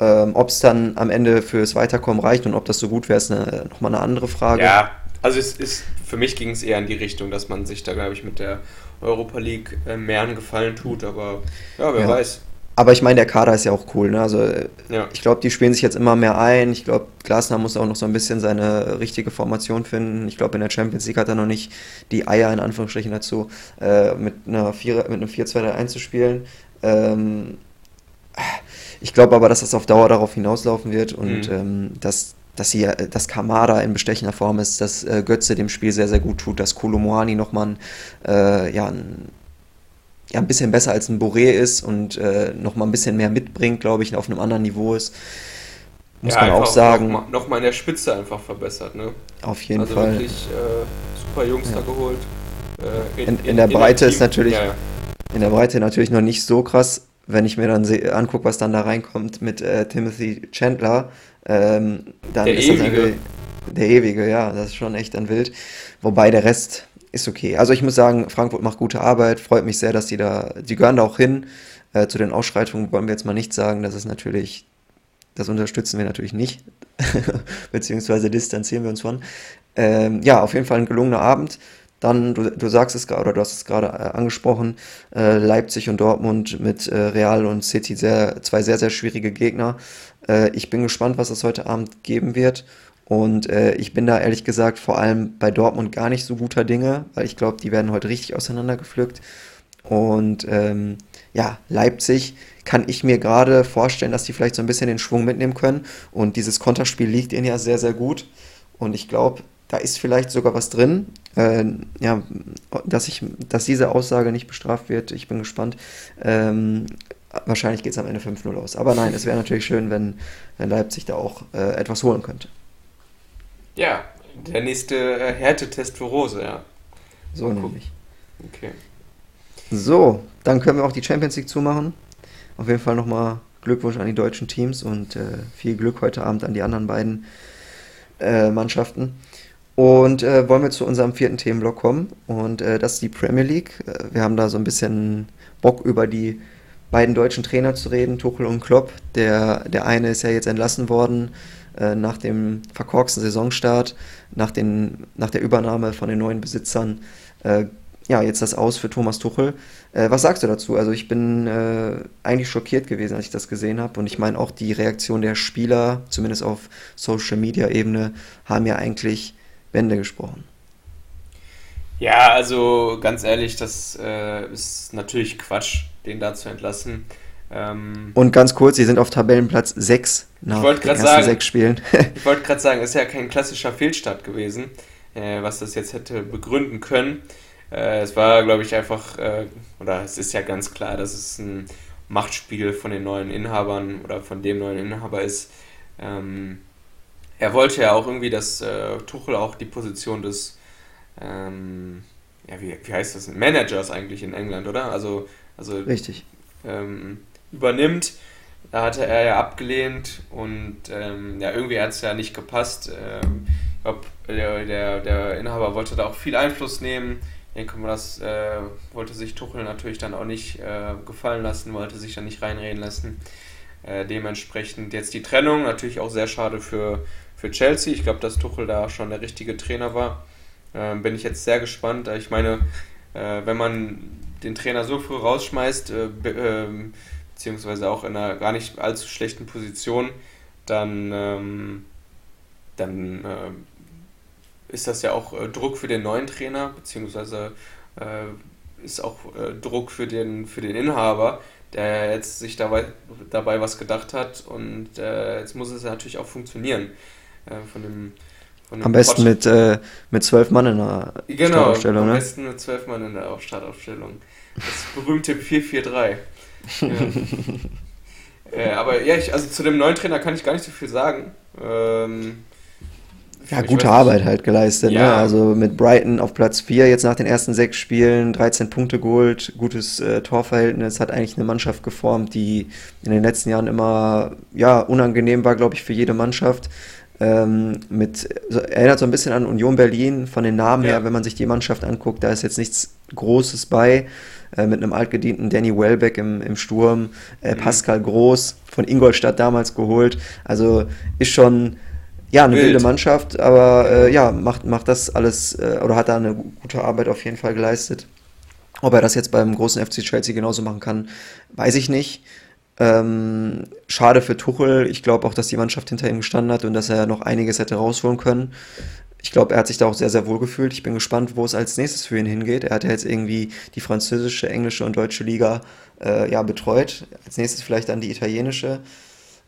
Ähm, ob es dann am Ende fürs Weiterkommen reicht und ob das so gut wäre, ist eine, nochmal eine andere Frage. Ja, also es ist, für mich ging es eher in die Richtung, dass man sich da, glaube ich, mit der Europa League äh, mehr einen Gefallen tut, aber ja, wer ja. weiß. Aber ich meine, der Kader ist ja auch cool. Ne? Also äh, ja. ich glaube, die spielen sich jetzt immer mehr ein. Ich glaube, Glasner muss auch noch so ein bisschen seine richtige Formation finden. Ich glaube, in der Champions League hat er noch nicht die Eier in Anführungsstrichen dazu, äh, mit einer 4, mit einem 4-2-3-1 zu spielen. Ähm, ich glaube aber, dass das auf Dauer darauf hinauslaufen wird und mhm. ähm, dass, dass, hier, dass Kamada in bestechender Form ist, dass äh, Götze dem Spiel sehr, sehr gut tut, dass Kolomoani nochmal äh, ja, ein, ja, ein bisschen besser als ein Boré ist und äh, nochmal ein bisschen mehr mitbringt, glaube ich, auf einem anderen Niveau ist. Muss ja, man auch sagen. Nochmal noch mal in der Spitze einfach verbessert, ne? Auf jeden also Fall. Also wirklich äh, super Jungs ja. da geholt. Äh, in, in, in, der Breite ist natürlich. Ja, in der Breite natürlich noch nicht so krass, wenn ich mir dann angucke, was dann da reinkommt mit äh, Timothy Chandler, ähm, dann der ist ewige. das der ewige, ja, das ist schon echt dann wild. Wobei der Rest ist okay. Also ich muss sagen, Frankfurt macht gute Arbeit, freut mich sehr, dass die da, die gehören da auch hin. Äh, zu den Ausschreitungen wollen wir jetzt mal nicht sagen, das ist natürlich, das unterstützen wir natürlich nicht, beziehungsweise distanzieren wir uns von. Ähm, ja, auf jeden Fall ein gelungener Abend. Dann, du, du sagst es gerade, oder du hast es gerade äh, angesprochen, äh, Leipzig und Dortmund mit äh, Real und City, sehr, zwei sehr, sehr schwierige Gegner. Äh, ich bin gespannt, was es heute Abend geben wird. Und äh, ich bin da ehrlich gesagt vor allem bei Dortmund gar nicht so guter Dinge, weil ich glaube, die werden heute richtig auseinandergepflückt. Und ähm, ja, Leipzig kann ich mir gerade vorstellen, dass die vielleicht so ein bisschen den Schwung mitnehmen können. Und dieses Konterspiel liegt ihnen ja sehr, sehr gut. Und ich glaube, da ist vielleicht sogar was drin. Äh, ja, dass, ich, dass diese Aussage nicht bestraft wird, ich bin gespannt. Ähm, wahrscheinlich geht es am Ende 5-0 aus. Aber nein, es wäre natürlich schön, wenn, wenn Leipzig da auch äh, etwas holen könnte. Ja, der nächste äh, Härtetest für Rose, ja. So Mal nämlich. Okay. So, dann können wir auch die Champions League zumachen. Auf jeden Fall nochmal Glückwunsch an die deutschen Teams und äh, viel Glück heute Abend an die anderen beiden äh, Mannschaften. Und äh, wollen wir zu unserem vierten Themenblock kommen. Und äh, das ist die Premier League. Äh, wir haben da so ein bisschen Bock über die beiden deutschen Trainer zu reden, Tuchel und Klopp. Der, der eine ist ja jetzt entlassen worden äh, nach dem verkorksten Saisonstart, nach, den, nach der Übernahme von den neuen Besitzern. Äh, ja, jetzt das Aus für Thomas Tuchel. Äh, was sagst du dazu? Also ich bin eigentlich schockiert gewesen, als ich das gesehen habe. Und ich meine auch die Reaktion der Spieler, zumindest auf Social-Media-Ebene, haben ja eigentlich Bände gesprochen. Ja, also ganz ehrlich, das äh, ist natürlich Quatsch, den da zu entlassen. Ähm, und ganz kurz, sie sind auf Tabellenplatz 6 nach den ersten sagen, sechs Spielen. ich wollte gerade sagen, es ist ja kein klassischer Fehlstart gewesen, äh, was das jetzt hätte begründen können. Äh, es war, glaube ich, einfach, äh, oder es ist ja ganz klar, dass es ein Machtspiel von den neuen Inhabern oder von dem neuen Inhaber ist. Ähm, er wollte ja auch irgendwie, dass äh, Tuchel auch die Position des, ähm, ja, wie, wie heißt das, Managers eigentlich in England, oder? Also, also Richtig. Ähm, übernimmt. Da hatte er ja abgelehnt und ähm, ja, irgendwie hat es ja nicht gepasst. Ähm, ich glaube, der, der, der Inhaber wollte da auch viel Einfluss nehmen. Ich denke mal, das äh, wollte sich Tuchel natürlich dann auch nicht äh, gefallen lassen, wollte sich da nicht reinreden lassen. Äh, dementsprechend jetzt die Trennung, natürlich auch sehr schade für, für Chelsea. Ich glaube, dass Tuchel da schon der richtige Trainer war. Ähm, bin ich jetzt sehr gespannt. Ich meine, äh, wenn man den Trainer so früh rausschmeißt, äh, äh, beziehungsweise auch in einer gar nicht allzu schlechten Position, dann, ähm, dann äh, ist das ja auch äh, Druck für den neuen Trainer, beziehungsweise äh, ist auch Druck für den, für den Inhaber, der jetzt sich dabei, dabei was gedacht hat und jetzt muss es natürlich auch funktionieren. Äh, von dem am besten mit, äh, mit zwölf Mann in der genau, Startaufstellung, ne? Am besten mit zwölf Mann in der Startaufstellung. Das berühmte 4-4-3. ja. äh, aber ja, ich, also zu dem neuen Trainer kann ich gar nicht so viel sagen. Ähm, ja, gute Arbeit halt geleistet. Ne? Ja. Ne? Also mit Brighton auf Platz 4 jetzt nach den ersten sechs Spielen, 13 Punkte geholt, gutes äh, Torverhältnis, hat eigentlich eine Mannschaft geformt, die in den letzten Jahren immer ja, unangenehm war, glaube ich, für jede Mannschaft. Ähm, mit, so, erinnert so ein bisschen an Union Berlin von den Namen ja. her, wenn man sich die Mannschaft anguckt, da ist jetzt nichts Großes bei. Äh, mit einem altgedienten Danny Welbeck im, im Sturm, äh, mhm. Pascal Groß von Ingolstadt damals geholt. Also ist schon ja eine Wild. wilde Mannschaft, aber äh, ja, macht, macht das alles äh, oder hat da eine gute Arbeit auf jeden Fall geleistet. Ob er das jetzt beim großen FC Chelsea genauso machen kann, weiß ich nicht. Ähm, schade für Tuchel. Ich glaube auch, dass die Mannschaft hinter ihm gestanden hat und dass er noch einiges hätte rausholen können. Ich glaube, er hat sich da auch sehr, sehr wohl gefühlt. Ich bin gespannt, wo es als nächstes für ihn hingeht. Er hat ja jetzt irgendwie die französische, englische und deutsche Liga äh, ja, betreut. Als nächstes vielleicht dann die italienische.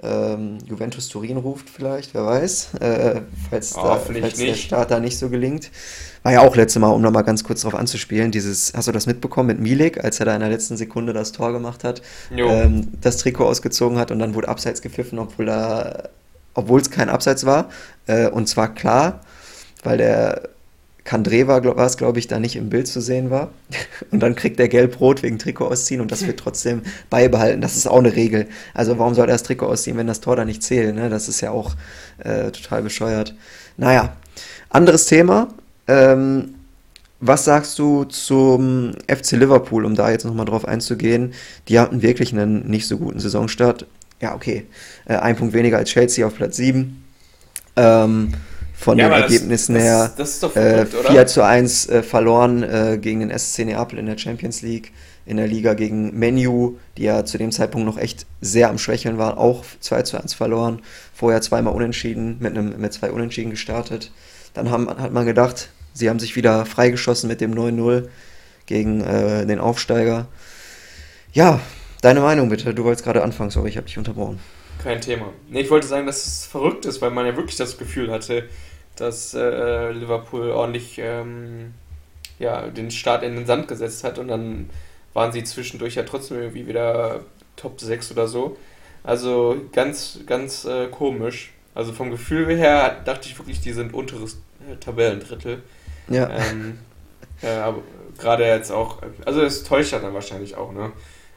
Ähm, Juventus Turin ruft vielleicht, wer weiß, äh, falls, oh, da, falls der Start da nicht so gelingt. War ja auch letztes Mal, um nochmal ganz kurz drauf anzuspielen, dieses, hast du das mitbekommen mit Milik, als er da in der letzten Sekunde das Tor gemacht hat, ähm, das Trikot ausgezogen hat und dann wurde Abseits gepfiffen, obwohl obwohl es kein Abseits war. Äh, und zwar klar, weil der Kandreva war es, glaube ich, da nicht im Bild zu sehen war. Und dann kriegt er gelb-rot wegen Trikot ausziehen und das wird trotzdem beibehalten. Das ist auch eine Regel. Also warum soll er das Trikot ausziehen, wenn das Tor da nicht zählt? Ne? Das ist ja auch äh, total bescheuert. Naja, anderes Thema. Ähm, was sagst du zum FC Liverpool, um da jetzt nochmal drauf einzugehen? Die hatten wirklich einen nicht so guten Saisonstart. Ja, okay. Äh, ein Punkt weniger als Chelsea auf Platz 7. Ähm, von ja, den Ergebnissen das, her. Das, das verrückt, äh, 4 zu 1 äh, verloren äh, gegen den SC Neapel in der Champions League, in der Liga gegen Menu, die ja zu dem Zeitpunkt noch echt sehr am Schwächeln waren, auch 2 zu 1 verloren. Vorher zweimal unentschieden, mit, einem, mit zwei Unentschieden gestartet. Dann haben, hat man gedacht, sie haben sich wieder freigeschossen mit dem 9-0 gegen äh, den Aufsteiger. Ja, deine Meinung bitte. Du wolltest gerade anfangen, sorry, ich habe dich unterbrochen. Kein Thema. Nee, ich wollte sagen, dass es verrückt ist, weil man ja wirklich das Gefühl hatte, dass äh, Liverpool ordentlich ähm, ja, den Start in den Sand gesetzt hat und dann waren sie zwischendurch ja trotzdem irgendwie wieder Top 6 oder so. Also ganz, ganz äh, komisch. Also vom Gefühl her dachte ich wirklich, die sind unteres äh, Tabellendrittel. Ja. Ähm, äh, Gerade jetzt auch, also es täuscht ja dann wahrscheinlich auch, ne?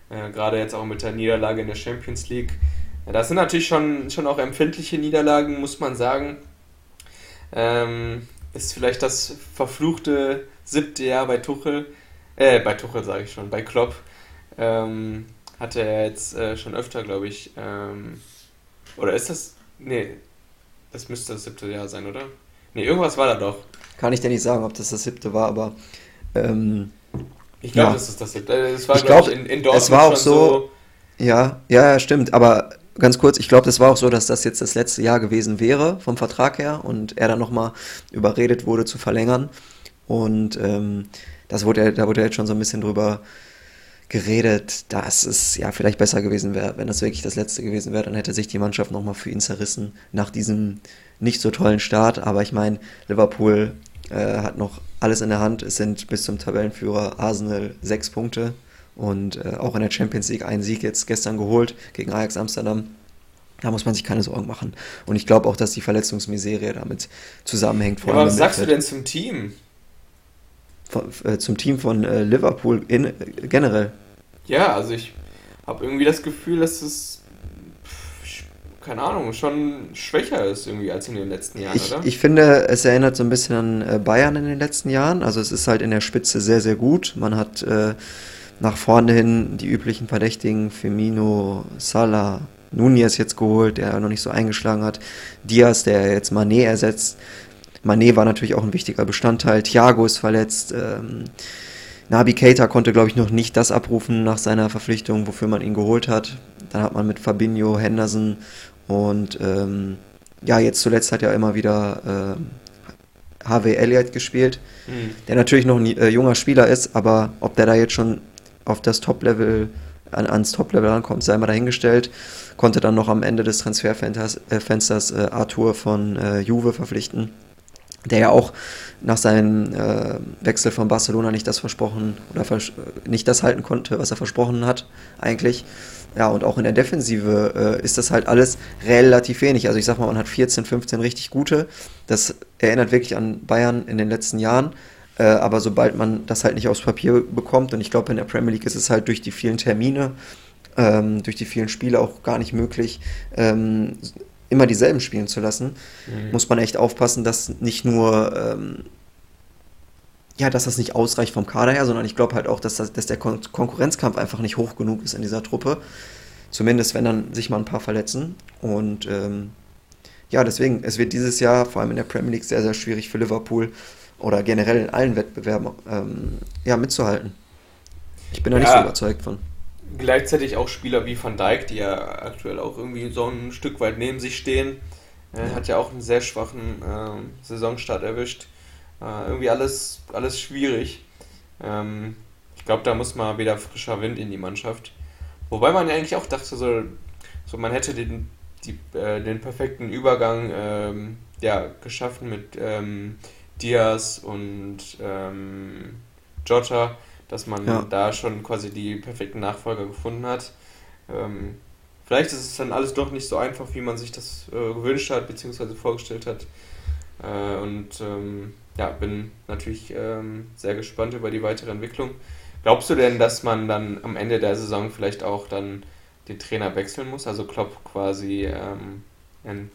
Äh, Gerade jetzt auch mit der Niederlage in der Champions League. Ja, das sind natürlich schon, schon auch empfindliche Niederlagen, muss man sagen. Ähm, ist vielleicht das verfluchte siebte Jahr bei Tuchel, äh, bei Tuchel sage ich schon, bei Klopp. Ähm, hatte er jetzt äh, schon öfter, glaube ich. Ähm, oder ist das. Nee, das müsste das siebte Jahr sein, oder? Nee, irgendwas war da doch. Kann ich dir nicht sagen, ob das das siebte war, aber. Ähm, ich glaube, ja. das ist das siebte. Äh, es war, ich glaube, in, in Dortmund es war auch so, so. Ja, ja, stimmt. Aber ganz kurz, ich glaube, das war auch so, dass das jetzt das letzte Jahr gewesen wäre vom Vertrag her und er dann nochmal überredet wurde zu verlängern. Und ähm, das wurde, da wurde jetzt schon so ein bisschen drüber geredet, dass es ja vielleicht besser gewesen wäre, wenn das wirklich das letzte gewesen wäre, dann hätte sich die Mannschaft nochmal für ihn zerrissen nach diesem nicht so tollen Start. Aber ich meine, Liverpool äh, hat noch alles in der Hand. Es sind bis zum Tabellenführer Arsenal sechs Punkte und äh, auch in der Champions League einen Sieg jetzt gestern geholt gegen Ajax Amsterdam. Da muss man sich keine Sorgen machen. Und ich glaube auch, dass die Verletzungsmiserie damit zusammenhängt. Vor ja, aber was sagst du denn zum Team? Von, äh, zum Team von äh, Liverpool in, generell. Ja, also ich habe irgendwie das Gefühl, dass es, keine Ahnung, schon schwächer ist irgendwie als in den letzten Jahren, ich, oder? Ich finde, es erinnert so ein bisschen an äh, Bayern in den letzten Jahren. Also es ist halt in der Spitze sehr, sehr gut. Man hat äh, nach vorne hin die üblichen Verdächtigen, Firmino, Salah, Nunez jetzt geholt, der noch nicht so eingeschlagen hat, Diaz, der jetzt Manet ersetzt. Manet war natürlich auch ein wichtiger Bestandteil, Thiago ist verletzt, ähm, Nabi Keita konnte, glaube ich, noch nicht das abrufen nach seiner Verpflichtung, wofür man ihn geholt hat. Dann hat man mit Fabinho, Henderson und ähm, ja, jetzt zuletzt hat ja immer wieder äh, Harvey Elliott gespielt, mhm. der natürlich noch ein äh, junger Spieler ist, aber ob der da jetzt schon auf das Top-Level an, ans Top-Level rankommt, sei mal dahingestellt. Konnte dann noch am Ende des Transferfensters äh, Arthur von äh, Juve verpflichten, der ja auch nach seinem äh, Wechsel von Barcelona nicht das versprochen oder vers nicht das halten konnte, was er versprochen hat, eigentlich. Ja, und auch in der Defensive äh, ist das halt alles relativ wenig. Also ich sag mal, man hat 14, 15 richtig gute. Das erinnert wirklich an Bayern in den letzten Jahren. Äh, aber sobald man das halt nicht aufs Papier bekommt, und ich glaube, in der Premier League ist es halt durch die vielen Termine, ähm, durch die vielen Spiele auch gar nicht möglich, ähm, immer dieselben spielen zu lassen, mhm. muss man echt aufpassen, dass nicht nur, ähm, ja, dass das nicht ausreicht vom Kader her, sondern ich glaube halt auch, dass, das, dass der Kon Konkurrenzkampf einfach nicht hoch genug ist in dieser Truppe. Zumindest wenn dann sich mal ein paar verletzen. Und ähm, ja, deswegen, es wird dieses Jahr, vor allem in der Premier League, sehr, sehr schwierig für Liverpool, oder generell in allen Wettbewerben ähm, ja, mitzuhalten. Ich bin da ja, nicht so überzeugt von. Gleichzeitig auch Spieler wie Van Dijk, die ja aktuell auch irgendwie so ein Stück weit neben sich stehen. Er ja. hat ja auch einen sehr schwachen äh, Saisonstart erwischt. Äh, irgendwie alles, alles schwierig. Ähm, ich glaube, da muss mal wieder frischer Wind in die Mannschaft. Wobei man ja eigentlich auch dachte, so, so man hätte den, die, äh, den perfekten Übergang ähm, ja, geschaffen mit ähm, Diaz und ähm, Jota, dass man ja. da schon quasi die perfekten Nachfolger gefunden hat. Ähm, vielleicht ist es dann alles doch nicht so einfach, wie man sich das äh, gewünscht hat, beziehungsweise vorgestellt hat. Äh, und ähm, ja, bin natürlich ähm, sehr gespannt über die weitere Entwicklung. Glaubst du denn, dass man dann am Ende der Saison vielleicht auch dann den Trainer wechseln muss? Also Klopp quasi ähm,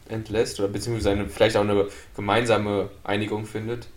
entlässt oder beziehungsweise vielleicht auch eine gemeinsame Einigung findet?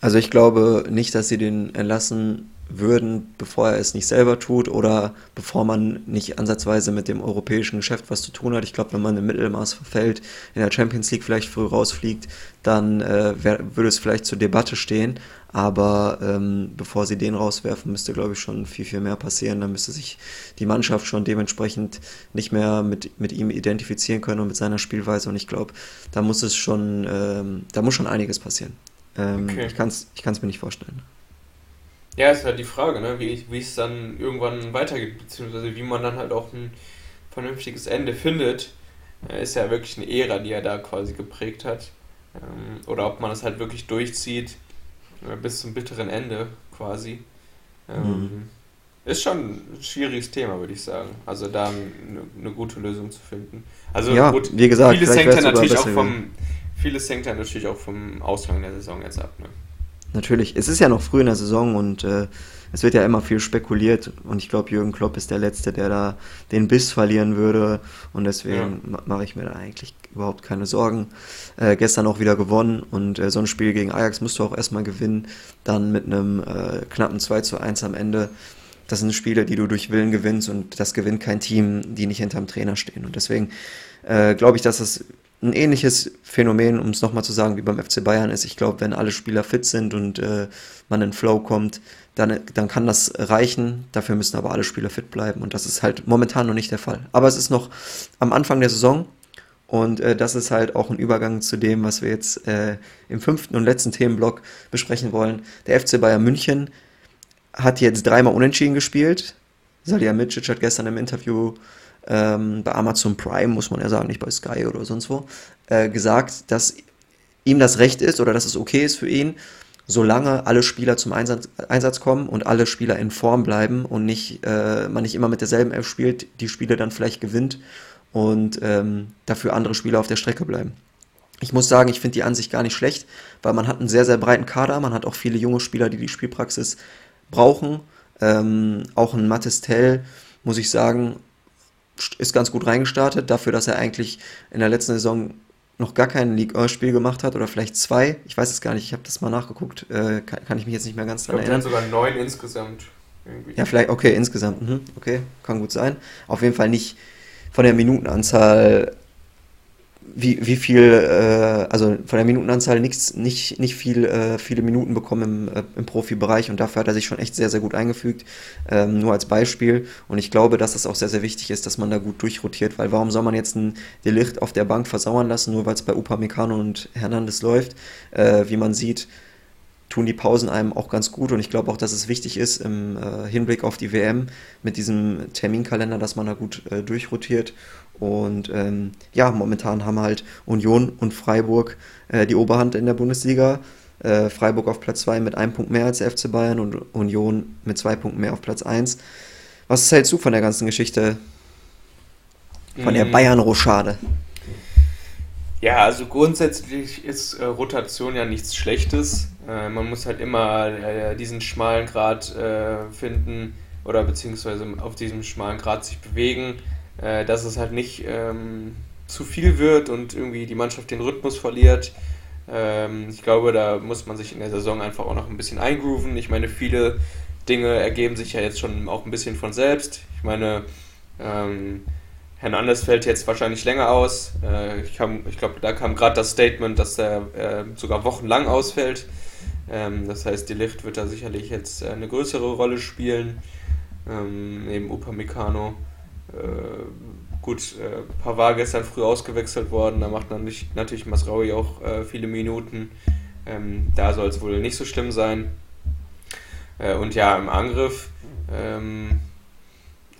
Also ich glaube nicht, dass sie den entlassen würden, bevor er es nicht selber tut oder bevor man nicht ansatzweise mit dem europäischen Geschäft was zu tun hat. Ich glaube, wenn man im Mittelmaß verfällt, in der Champions League vielleicht früh rausfliegt, dann äh, wär, würde es vielleicht zur Debatte stehen. Aber ähm, bevor sie den rauswerfen, müsste, glaube ich, schon viel, viel mehr passieren. Dann müsste sich die Mannschaft schon dementsprechend nicht mehr mit, mit ihm identifizieren können und mit seiner Spielweise. Und ich glaube, da muss es schon, ähm, da muss schon einiges passieren. Ähm, okay. Ich kann es ich mir nicht vorstellen. Ja, ist halt die Frage, ne? wie, wie es dann irgendwann weitergeht, beziehungsweise wie man dann halt auch ein vernünftiges Ende findet. Ist ja wirklich eine Ära, die er da quasi geprägt hat. Ähm, oder ob man es halt wirklich durchzieht äh, bis zum bitteren Ende quasi. Ähm, mhm. Ist schon ein schwieriges Thema, würde ich sagen. Also da eine, eine gute Lösung zu finden. Also ja, gut, wie gesagt, vieles hängt ja natürlich auch vom, vieles hängt ja natürlich auch vom Ausgang der Saison jetzt ab. Ne? Natürlich. Es ist ja noch früh in der Saison und äh, es wird ja immer viel spekuliert und ich glaube, Jürgen Klopp ist der Letzte, der da den Biss verlieren würde und deswegen ja. mache ich mir da eigentlich überhaupt keine Sorgen. Äh, gestern auch wieder gewonnen und äh, so ein Spiel gegen Ajax musst du auch erstmal gewinnen, dann mit einem äh, knappen 2 zu 1 am Ende. Das sind Spiele, die du durch Willen gewinnst und das gewinnt kein Team, die nicht hinterm Trainer stehen. Und deswegen äh, glaube ich, dass es ein ähnliches Phänomen, um es nochmal zu sagen, wie beim FC Bayern ist. Ich glaube, wenn alle Spieler fit sind und äh, man in Flow kommt, dann, dann kann das reichen. Dafür müssen aber alle Spieler fit bleiben und das ist halt momentan noch nicht der Fall. Aber es ist noch am Anfang der Saison und äh, das ist halt auch ein Übergang zu dem, was wir jetzt äh, im fünften und letzten Themenblock besprechen wollen. Der FC Bayern München hat jetzt dreimal unentschieden gespielt. Salihamidzic hat gestern im Interview ähm, bei Amazon Prime, muss man ja sagen, nicht bei Sky oder sonst wo, äh, gesagt, dass ihm das recht ist oder dass es okay ist für ihn, solange alle Spieler zum Einsatz, Einsatz kommen und alle Spieler in Form bleiben und nicht, äh, man nicht immer mit derselben Elf spielt, die Spiele dann vielleicht gewinnt und ähm, dafür andere Spieler auf der Strecke bleiben. Ich muss sagen, ich finde die Ansicht gar nicht schlecht, weil man hat einen sehr, sehr breiten Kader, man hat auch viele junge Spieler, die die Spielpraxis brauchen. Ähm, auch ein Mattes Tell, muss ich sagen, ist ganz gut reingestartet, dafür, dass er eigentlich in der letzten Saison noch gar kein League 1-Spiel gemacht hat oder vielleicht zwei. Ich weiß es gar nicht, ich habe das mal nachgeguckt, äh, kann, kann, ich mich jetzt nicht mehr ganz dran erinnern. sogar neun insgesamt. Irgendwie. Ja, vielleicht, okay, insgesamt, mhm, okay, kann gut sein. Auf jeden Fall nicht von der Minutenanzahl wie, wie viel, äh, also von der Minutenanzahl nichts, nicht, nicht viel, äh, viele Minuten bekommen im, äh, im Profibereich und dafür hat er sich schon echt sehr, sehr gut eingefügt. Ähm, nur als Beispiel. Und ich glaube, dass es auch sehr, sehr wichtig ist, dass man da gut durchrotiert, weil warum soll man jetzt ein Delicht auf der Bank versauern lassen, nur weil es bei Upamecano und Hernandez läuft? Äh, wie man sieht, tun die Pausen einem auch ganz gut und ich glaube auch, dass es wichtig ist im äh, Hinblick auf die WM mit diesem Terminkalender, dass man da gut äh, durchrotiert. Und ähm, ja, momentan haben halt Union und Freiburg äh, die Oberhand in der Bundesliga. Äh, Freiburg auf Platz 2 mit einem Punkt mehr als der FC Bayern und Union mit zwei Punkten mehr auf Platz 1. Was hältst du von der ganzen Geschichte? Von der mm. Bayern-Rochade? Ja, also grundsätzlich ist äh, Rotation ja nichts Schlechtes. Äh, man muss halt immer äh, diesen schmalen Grad äh, finden oder beziehungsweise auf diesem schmalen Grad sich bewegen, äh, dass es halt nicht ähm, zu viel wird und irgendwie die Mannschaft den Rhythmus verliert. Ähm, ich glaube, da muss man sich in der Saison einfach auch noch ein bisschen eingrooven. Ich meine, viele Dinge ergeben sich ja jetzt schon auch ein bisschen von selbst. Ich meine, ähm, Hernandez fällt jetzt wahrscheinlich länger aus. Äh, ich, ich glaube, da kam gerade das Statement, dass er äh, sogar wochenlang ausfällt. Ähm, das heißt, die Licht wird da sicherlich jetzt äh, eine größere Rolle spielen. Ähm, neben Upamecano. Äh, gut, äh, Pavard gestern früh ausgewechselt worden. Da macht natürlich, natürlich Masraui auch äh, viele Minuten. Ähm, da soll es wohl nicht so schlimm sein. Äh, und ja, im Angriff. Ähm,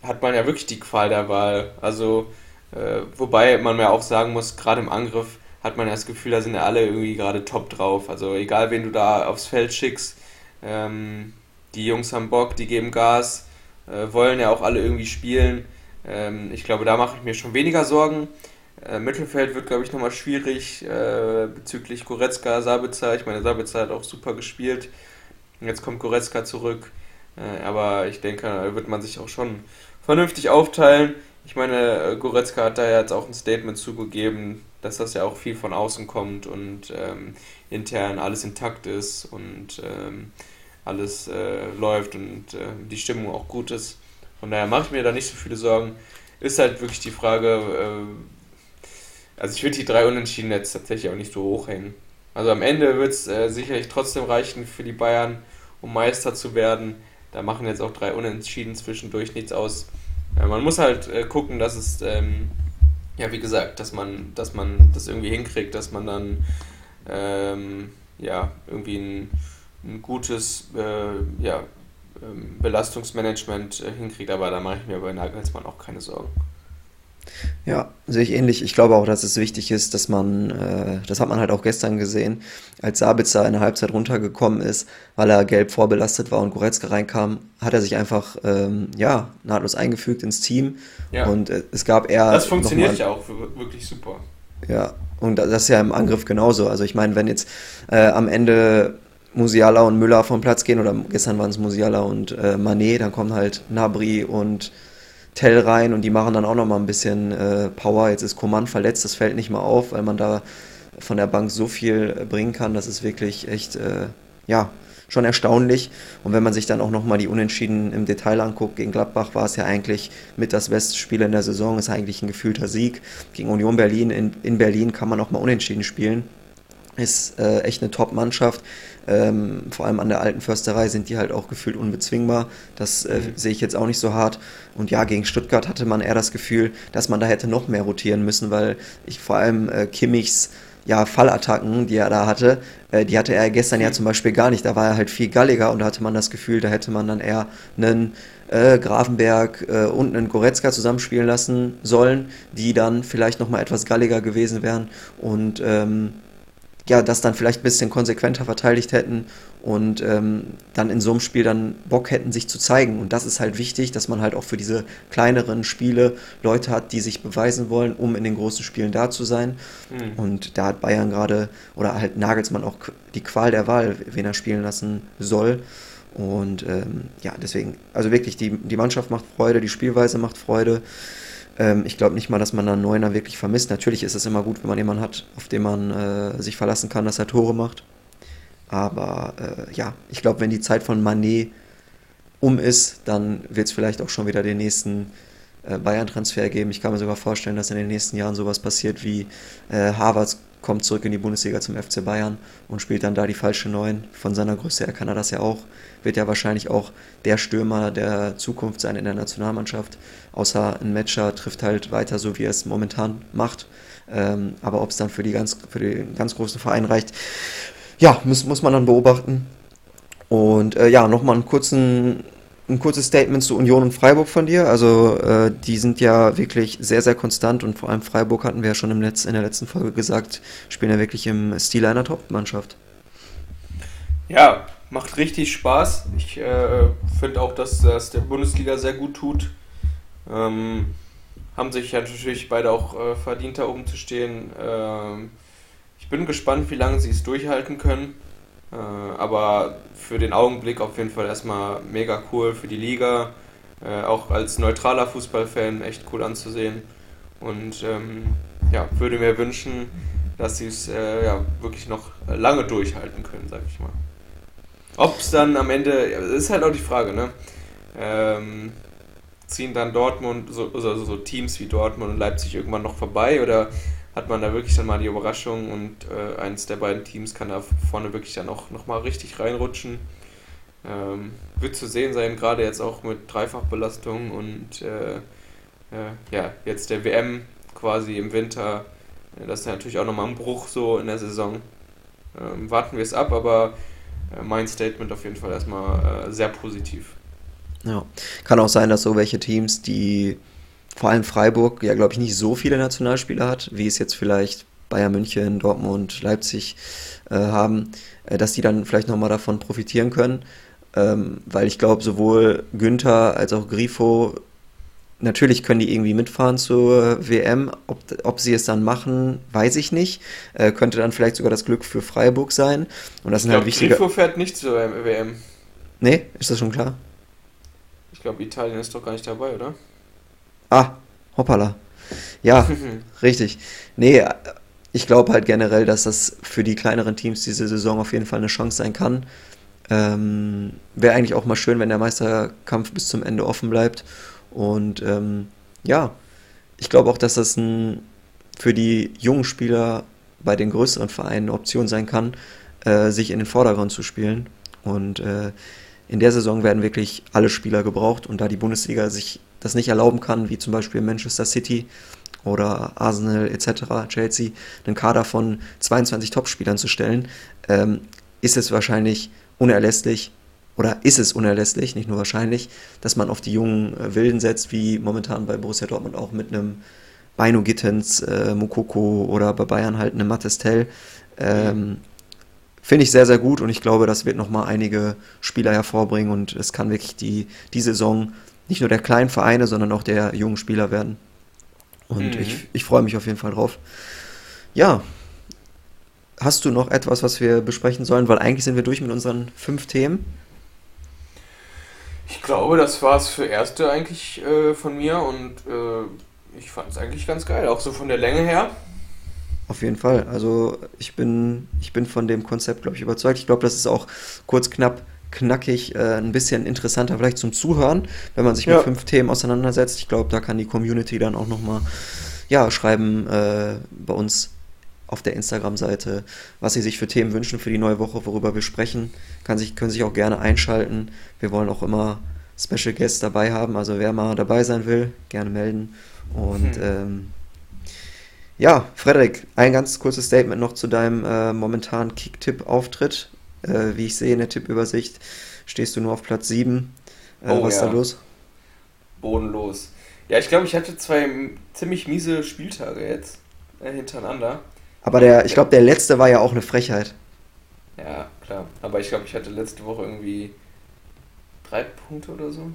hat man ja wirklich die Qual der Wahl. Also, äh, wobei man ja auch sagen muss, gerade im Angriff hat man ja das Gefühl, da sind ja alle irgendwie gerade top drauf. Also, egal wen du da aufs Feld schickst, ähm, die Jungs haben Bock, die geben Gas, äh, wollen ja auch alle irgendwie spielen. Ähm, ich glaube, da mache ich mir schon weniger Sorgen. Äh, Mittelfeld wird, glaube ich, nochmal schwierig äh, bezüglich Goretzka, Sabitzer. Ich meine, Sabitzer hat auch super gespielt. Jetzt kommt Goretzka zurück. Äh, aber ich denke, da wird man sich auch schon vernünftig aufteilen. Ich meine, äh, Goretzka hat da jetzt auch ein Statement zugegeben, dass das ja auch viel von außen kommt und ähm, intern alles intakt ist und ähm, alles äh, läuft und äh, die Stimmung auch gut ist. Von daher mache ich mir da nicht so viele Sorgen. Ist halt wirklich die Frage, äh, also ich würde die drei Unentschieden jetzt tatsächlich auch nicht so hochhängen. Also am Ende wird es äh, sicherlich trotzdem reichen für die Bayern, um Meister zu werden. Da machen jetzt auch drei Unentschieden zwischendurch nichts aus. Ja, man muss halt äh, gucken, dass es, ähm, ja, wie gesagt, dass man, dass man das irgendwie hinkriegt, dass man dann, ähm, ja, irgendwie ein, ein gutes, äh, ja, ähm, Belastungsmanagement äh, hinkriegt, aber da mache ich mir bei Nagelsmann auch keine Sorgen. Ja, sehe ich ähnlich. Ich glaube auch, dass es wichtig ist, dass man, äh, das hat man halt auch gestern gesehen, als Sabitzer in der Halbzeit runtergekommen ist, weil er gelb vorbelastet war und Goretzka reinkam, hat er sich einfach, ähm, ja, nahtlos eingefügt ins Team. Ja. Und äh, es gab eher. Das funktioniert ja auch wirklich super. Ja, und das ist ja im Angriff genauso. Also ich meine, wenn jetzt äh, am Ende Musiala und Müller vom Platz gehen, oder gestern waren es Musiala und äh, Manet, dann kommen halt Nabri und Tell rein und die machen dann auch nochmal ein bisschen äh, Power. Jetzt ist Coman verletzt, das fällt nicht mal auf, weil man da von der Bank so viel äh, bringen kann. Das ist wirklich echt, äh, ja, schon erstaunlich. Und wenn man sich dann auch nochmal die Unentschieden im Detail anguckt, gegen Gladbach war es ja eigentlich mit das beste Spiel in der Saison, ist eigentlich ein gefühlter Sieg. Gegen Union Berlin, in, in Berlin kann man auch mal unentschieden spielen. Ist äh, echt eine Top-Mannschaft. Ähm, vor allem an der alten Försterei sind die halt auch gefühlt unbezwingbar. Das äh, mhm. sehe ich jetzt auch nicht so hart. Und ja, gegen Stuttgart hatte man eher das Gefühl, dass man da hätte noch mehr rotieren müssen, weil ich vor allem äh, Kimmichs ja, Fallattacken, die er da hatte, äh, die hatte er gestern ja mhm. zum Beispiel gar nicht. Da war er halt viel galliger und da hatte man das Gefühl, da hätte man dann eher einen äh, Grafenberg äh, und einen Goretzka zusammenspielen lassen sollen, die dann vielleicht nochmal etwas galliger gewesen wären und ähm, ja, das dann vielleicht ein bisschen konsequenter verteidigt hätten und ähm, dann in so einem Spiel dann Bock hätten, sich zu zeigen. Und das ist halt wichtig, dass man halt auch für diese kleineren Spiele Leute hat, die sich beweisen wollen, um in den großen Spielen da zu sein. Mhm. Und da hat Bayern gerade, oder halt Nagelsmann auch die Qual der Wahl, wen er spielen lassen soll. Und ähm, ja, deswegen, also wirklich, die, die Mannschaft macht Freude, die Spielweise macht Freude. Ähm, ich glaube nicht mal, dass man einen Neuner wirklich vermisst. Natürlich ist es immer gut, wenn man jemanden hat, auf den man äh, sich verlassen kann, dass er Tore macht. Aber äh, ja, ich glaube, wenn die Zeit von Manet um ist, dann wird es vielleicht auch schon wieder den nächsten äh, Bayern-Transfer geben. Ich kann mir sogar vorstellen, dass in den nächsten Jahren sowas passiert wie äh, Harvards kommt zurück in die Bundesliga zum FC Bayern und spielt dann da die falsche Neun. Von seiner Größe her kann er das ja auch. Wird ja wahrscheinlich auch der Stürmer der Zukunft sein in der Nationalmannschaft. Außer ein Matcher trifft halt weiter, so wie er es momentan macht. Ähm, aber ob es dann für, die ganz, für den ganz großen Verein reicht, ja, muss, muss man dann beobachten. Und äh, ja, nochmal einen kurzen, ein kurzes Statement zu Union und Freiburg von dir. Also äh, die sind ja wirklich sehr, sehr konstant und vor allem Freiburg hatten wir ja schon im Letz-, in der letzten Folge gesagt, spielen ja wirklich im Stil einer Top-Mannschaft. Ja, macht richtig Spaß. Ich äh, finde auch, dass das der Bundesliga sehr gut tut. Ähm, haben sich ja natürlich beide auch äh, verdient, da oben zu stehen. Ähm, ich bin gespannt, wie lange sie es durchhalten können. Äh, aber für den Augenblick auf jeden Fall erstmal mega cool für die Liga. Äh, auch als neutraler Fußballfan echt cool anzusehen. Und ähm, ja, würde mir wünschen, dass sie es äh, ja, wirklich noch lange durchhalten können, sag ich mal. Ob es dann am Ende, ja, ist halt auch die Frage, ne? Ähm, ziehen dann Dortmund, so, also so Teams wie Dortmund und Leipzig irgendwann noch vorbei oder hat man da wirklich dann mal die Überraschung und äh, eins der beiden Teams kann da vorne wirklich dann auch nochmal richtig reinrutschen. Ähm, wird zu sehen sein, gerade jetzt auch mit Dreifachbelastung und äh, äh, ja, jetzt der WM quasi im Winter. Äh, das ist natürlich auch nochmal ein Bruch so in der Saison. Ähm, warten wir es ab, aber äh, mein Statement auf jeden Fall erstmal äh, sehr positiv. Ja, kann auch sein, dass so welche Teams, die vor allem Freiburg ja, glaube ich, nicht so viele Nationalspieler hat, wie es jetzt vielleicht Bayern München, Dortmund, Leipzig äh, haben, äh, dass die dann vielleicht nochmal davon profitieren können. Ähm, weil ich glaube, sowohl Günther als auch Grifo, natürlich können die irgendwie mitfahren zur WM. Ob, ob sie es dann machen, weiß ich nicht. Äh, könnte dann vielleicht sogar das Glück für Freiburg sein. Und das ich sind glaub, halt wichtige. Grifo fährt nicht zur WM. Nee, ist das schon klar? Ich glaube, Italien ist doch gar nicht dabei, oder? Ah, hoppala. Ja, richtig. Nee, ich glaube halt generell, dass das für die kleineren Teams diese Saison auf jeden Fall eine Chance sein kann. Ähm, Wäre eigentlich auch mal schön, wenn der Meisterkampf bis zum Ende offen bleibt. Und ähm, ja, ich glaube auch, dass das ein, für die jungen Spieler bei den größeren Vereinen eine Option sein kann, äh, sich in den Vordergrund zu spielen. Und äh, in der Saison werden wirklich alle Spieler gebraucht und da die Bundesliga sich das nicht erlauben kann, wie zum Beispiel Manchester City oder Arsenal etc., Chelsea, einen Kader von 22 Topspielern zu stellen, ähm, ist es wahrscheinlich unerlässlich oder ist es unerlässlich, nicht nur wahrscheinlich, dass man auf die jungen äh, Wilden setzt, wie momentan bei Borussia Dortmund auch mit einem Beino Gittens, äh, Mukoko oder bei Bayern halt einem Mattestel. Ähm, Finde ich sehr, sehr gut und ich glaube, das wird nochmal einige Spieler hervorbringen und es kann wirklich die, die Saison nicht nur der kleinen Vereine, sondern auch der jungen Spieler werden. Und mhm. ich, ich freue mich auf jeden Fall drauf. Ja, hast du noch etwas, was wir besprechen sollen? Weil eigentlich sind wir durch mit unseren fünf Themen. Ich glaube, das war es für erste eigentlich äh, von mir und äh, ich fand es eigentlich ganz geil, auch so von der Länge her. Auf jeden Fall. Also ich bin, ich bin von dem Konzept, glaube ich, überzeugt. Ich glaube, das ist auch kurz knapp knackig, äh, ein bisschen interessanter vielleicht zum Zuhören, wenn man sich ja. mit fünf Themen auseinandersetzt. Ich glaube, da kann die Community dann auch nochmal ja, schreiben äh, bei uns auf der Instagram-Seite, was sie sich für Themen wünschen für die neue Woche, worüber wir sprechen. Kann sich, können sich auch gerne einschalten. Wir wollen auch immer Special Guests dabei haben, also wer mal dabei sein will, gerne melden. Und hm. ähm, ja, Frederik, ein ganz kurzes Statement noch zu deinem äh, momentanen Kick-Tipp-Auftritt. Äh, wie ich sehe in der Tippübersicht, stehst du nur auf Platz 7. Äh, oh, was ja. ist da los? Bodenlos. Ja, ich glaube, ich hatte zwei ziemlich miese Spieltage jetzt äh, hintereinander. Aber der, ich glaube, der letzte war ja auch eine Frechheit. Ja, klar. Aber ich glaube, ich hatte letzte Woche irgendwie drei Punkte oder so.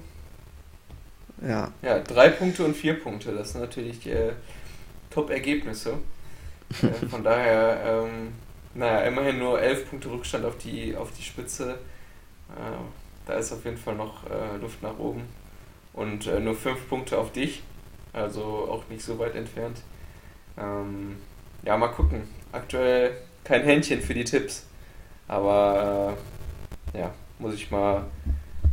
Ja. Ja, drei Punkte und vier Punkte. Das sind natürlich äh, Top-Ergebnisse. Äh, von daher ähm, naja, immerhin nur 11 Punkte Rückstand auf die, auf die Spitze. Äh, da ist auf jeden Fall noch äh, Luft nach oben. Und äh, nur 5 Punkte auf dich. Also auch nicht so weit entfernt. Ähm, ja, mal gucken. Aktuell kein Händchen für die Tipps. Aber äh, ja, muss ich mal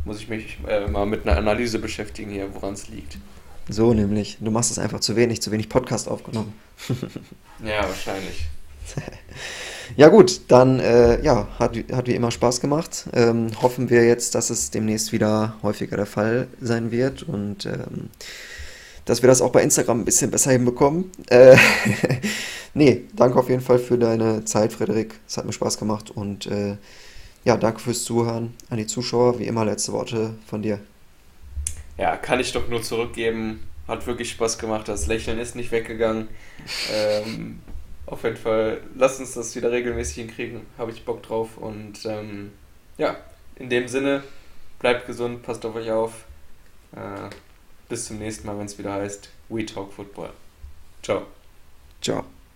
muss ich mich äh, mal mit einer Analyse beschäftigen hier, woran es liegt. So nämlich. Du machst es einfach zu wenig, zu wenig Podcast aufgenommen. ja, wahrscheinlich. Ja gut, dann äh, ja, hat, hat wie immer Spaß gemacht. Ähm, hoffen wir jetzt, dass es demnächst wieder häufiger der Fall sein wird und ähm, dass wir das auch bei Instagram ein bisschen besser hinbekommen. Äh, nee, danke auf jeden Fall für deine Zeit, Frederik. Es hat mir Spaß gemacht und äh, ja, danke fürs Zuhören an die Zuschauer. Wie immer letzte Worte von dir. Ja, kann ich doch nur zurückgeben. Hat wirklich Spaß gemacht. Das Lächeln ist nicht weggegangen. ähm, auf jeden Fall, lass uns das wieder regelmäßig hinkriegen. Habe ich Bock drauf. Und ähm, ja, in dem Sinne, bleibt gesund, passt auf euch auf. Äh, bis zum nächsten Mal, wenn es wieder heißt We Talk Football. Ciao. Ciao.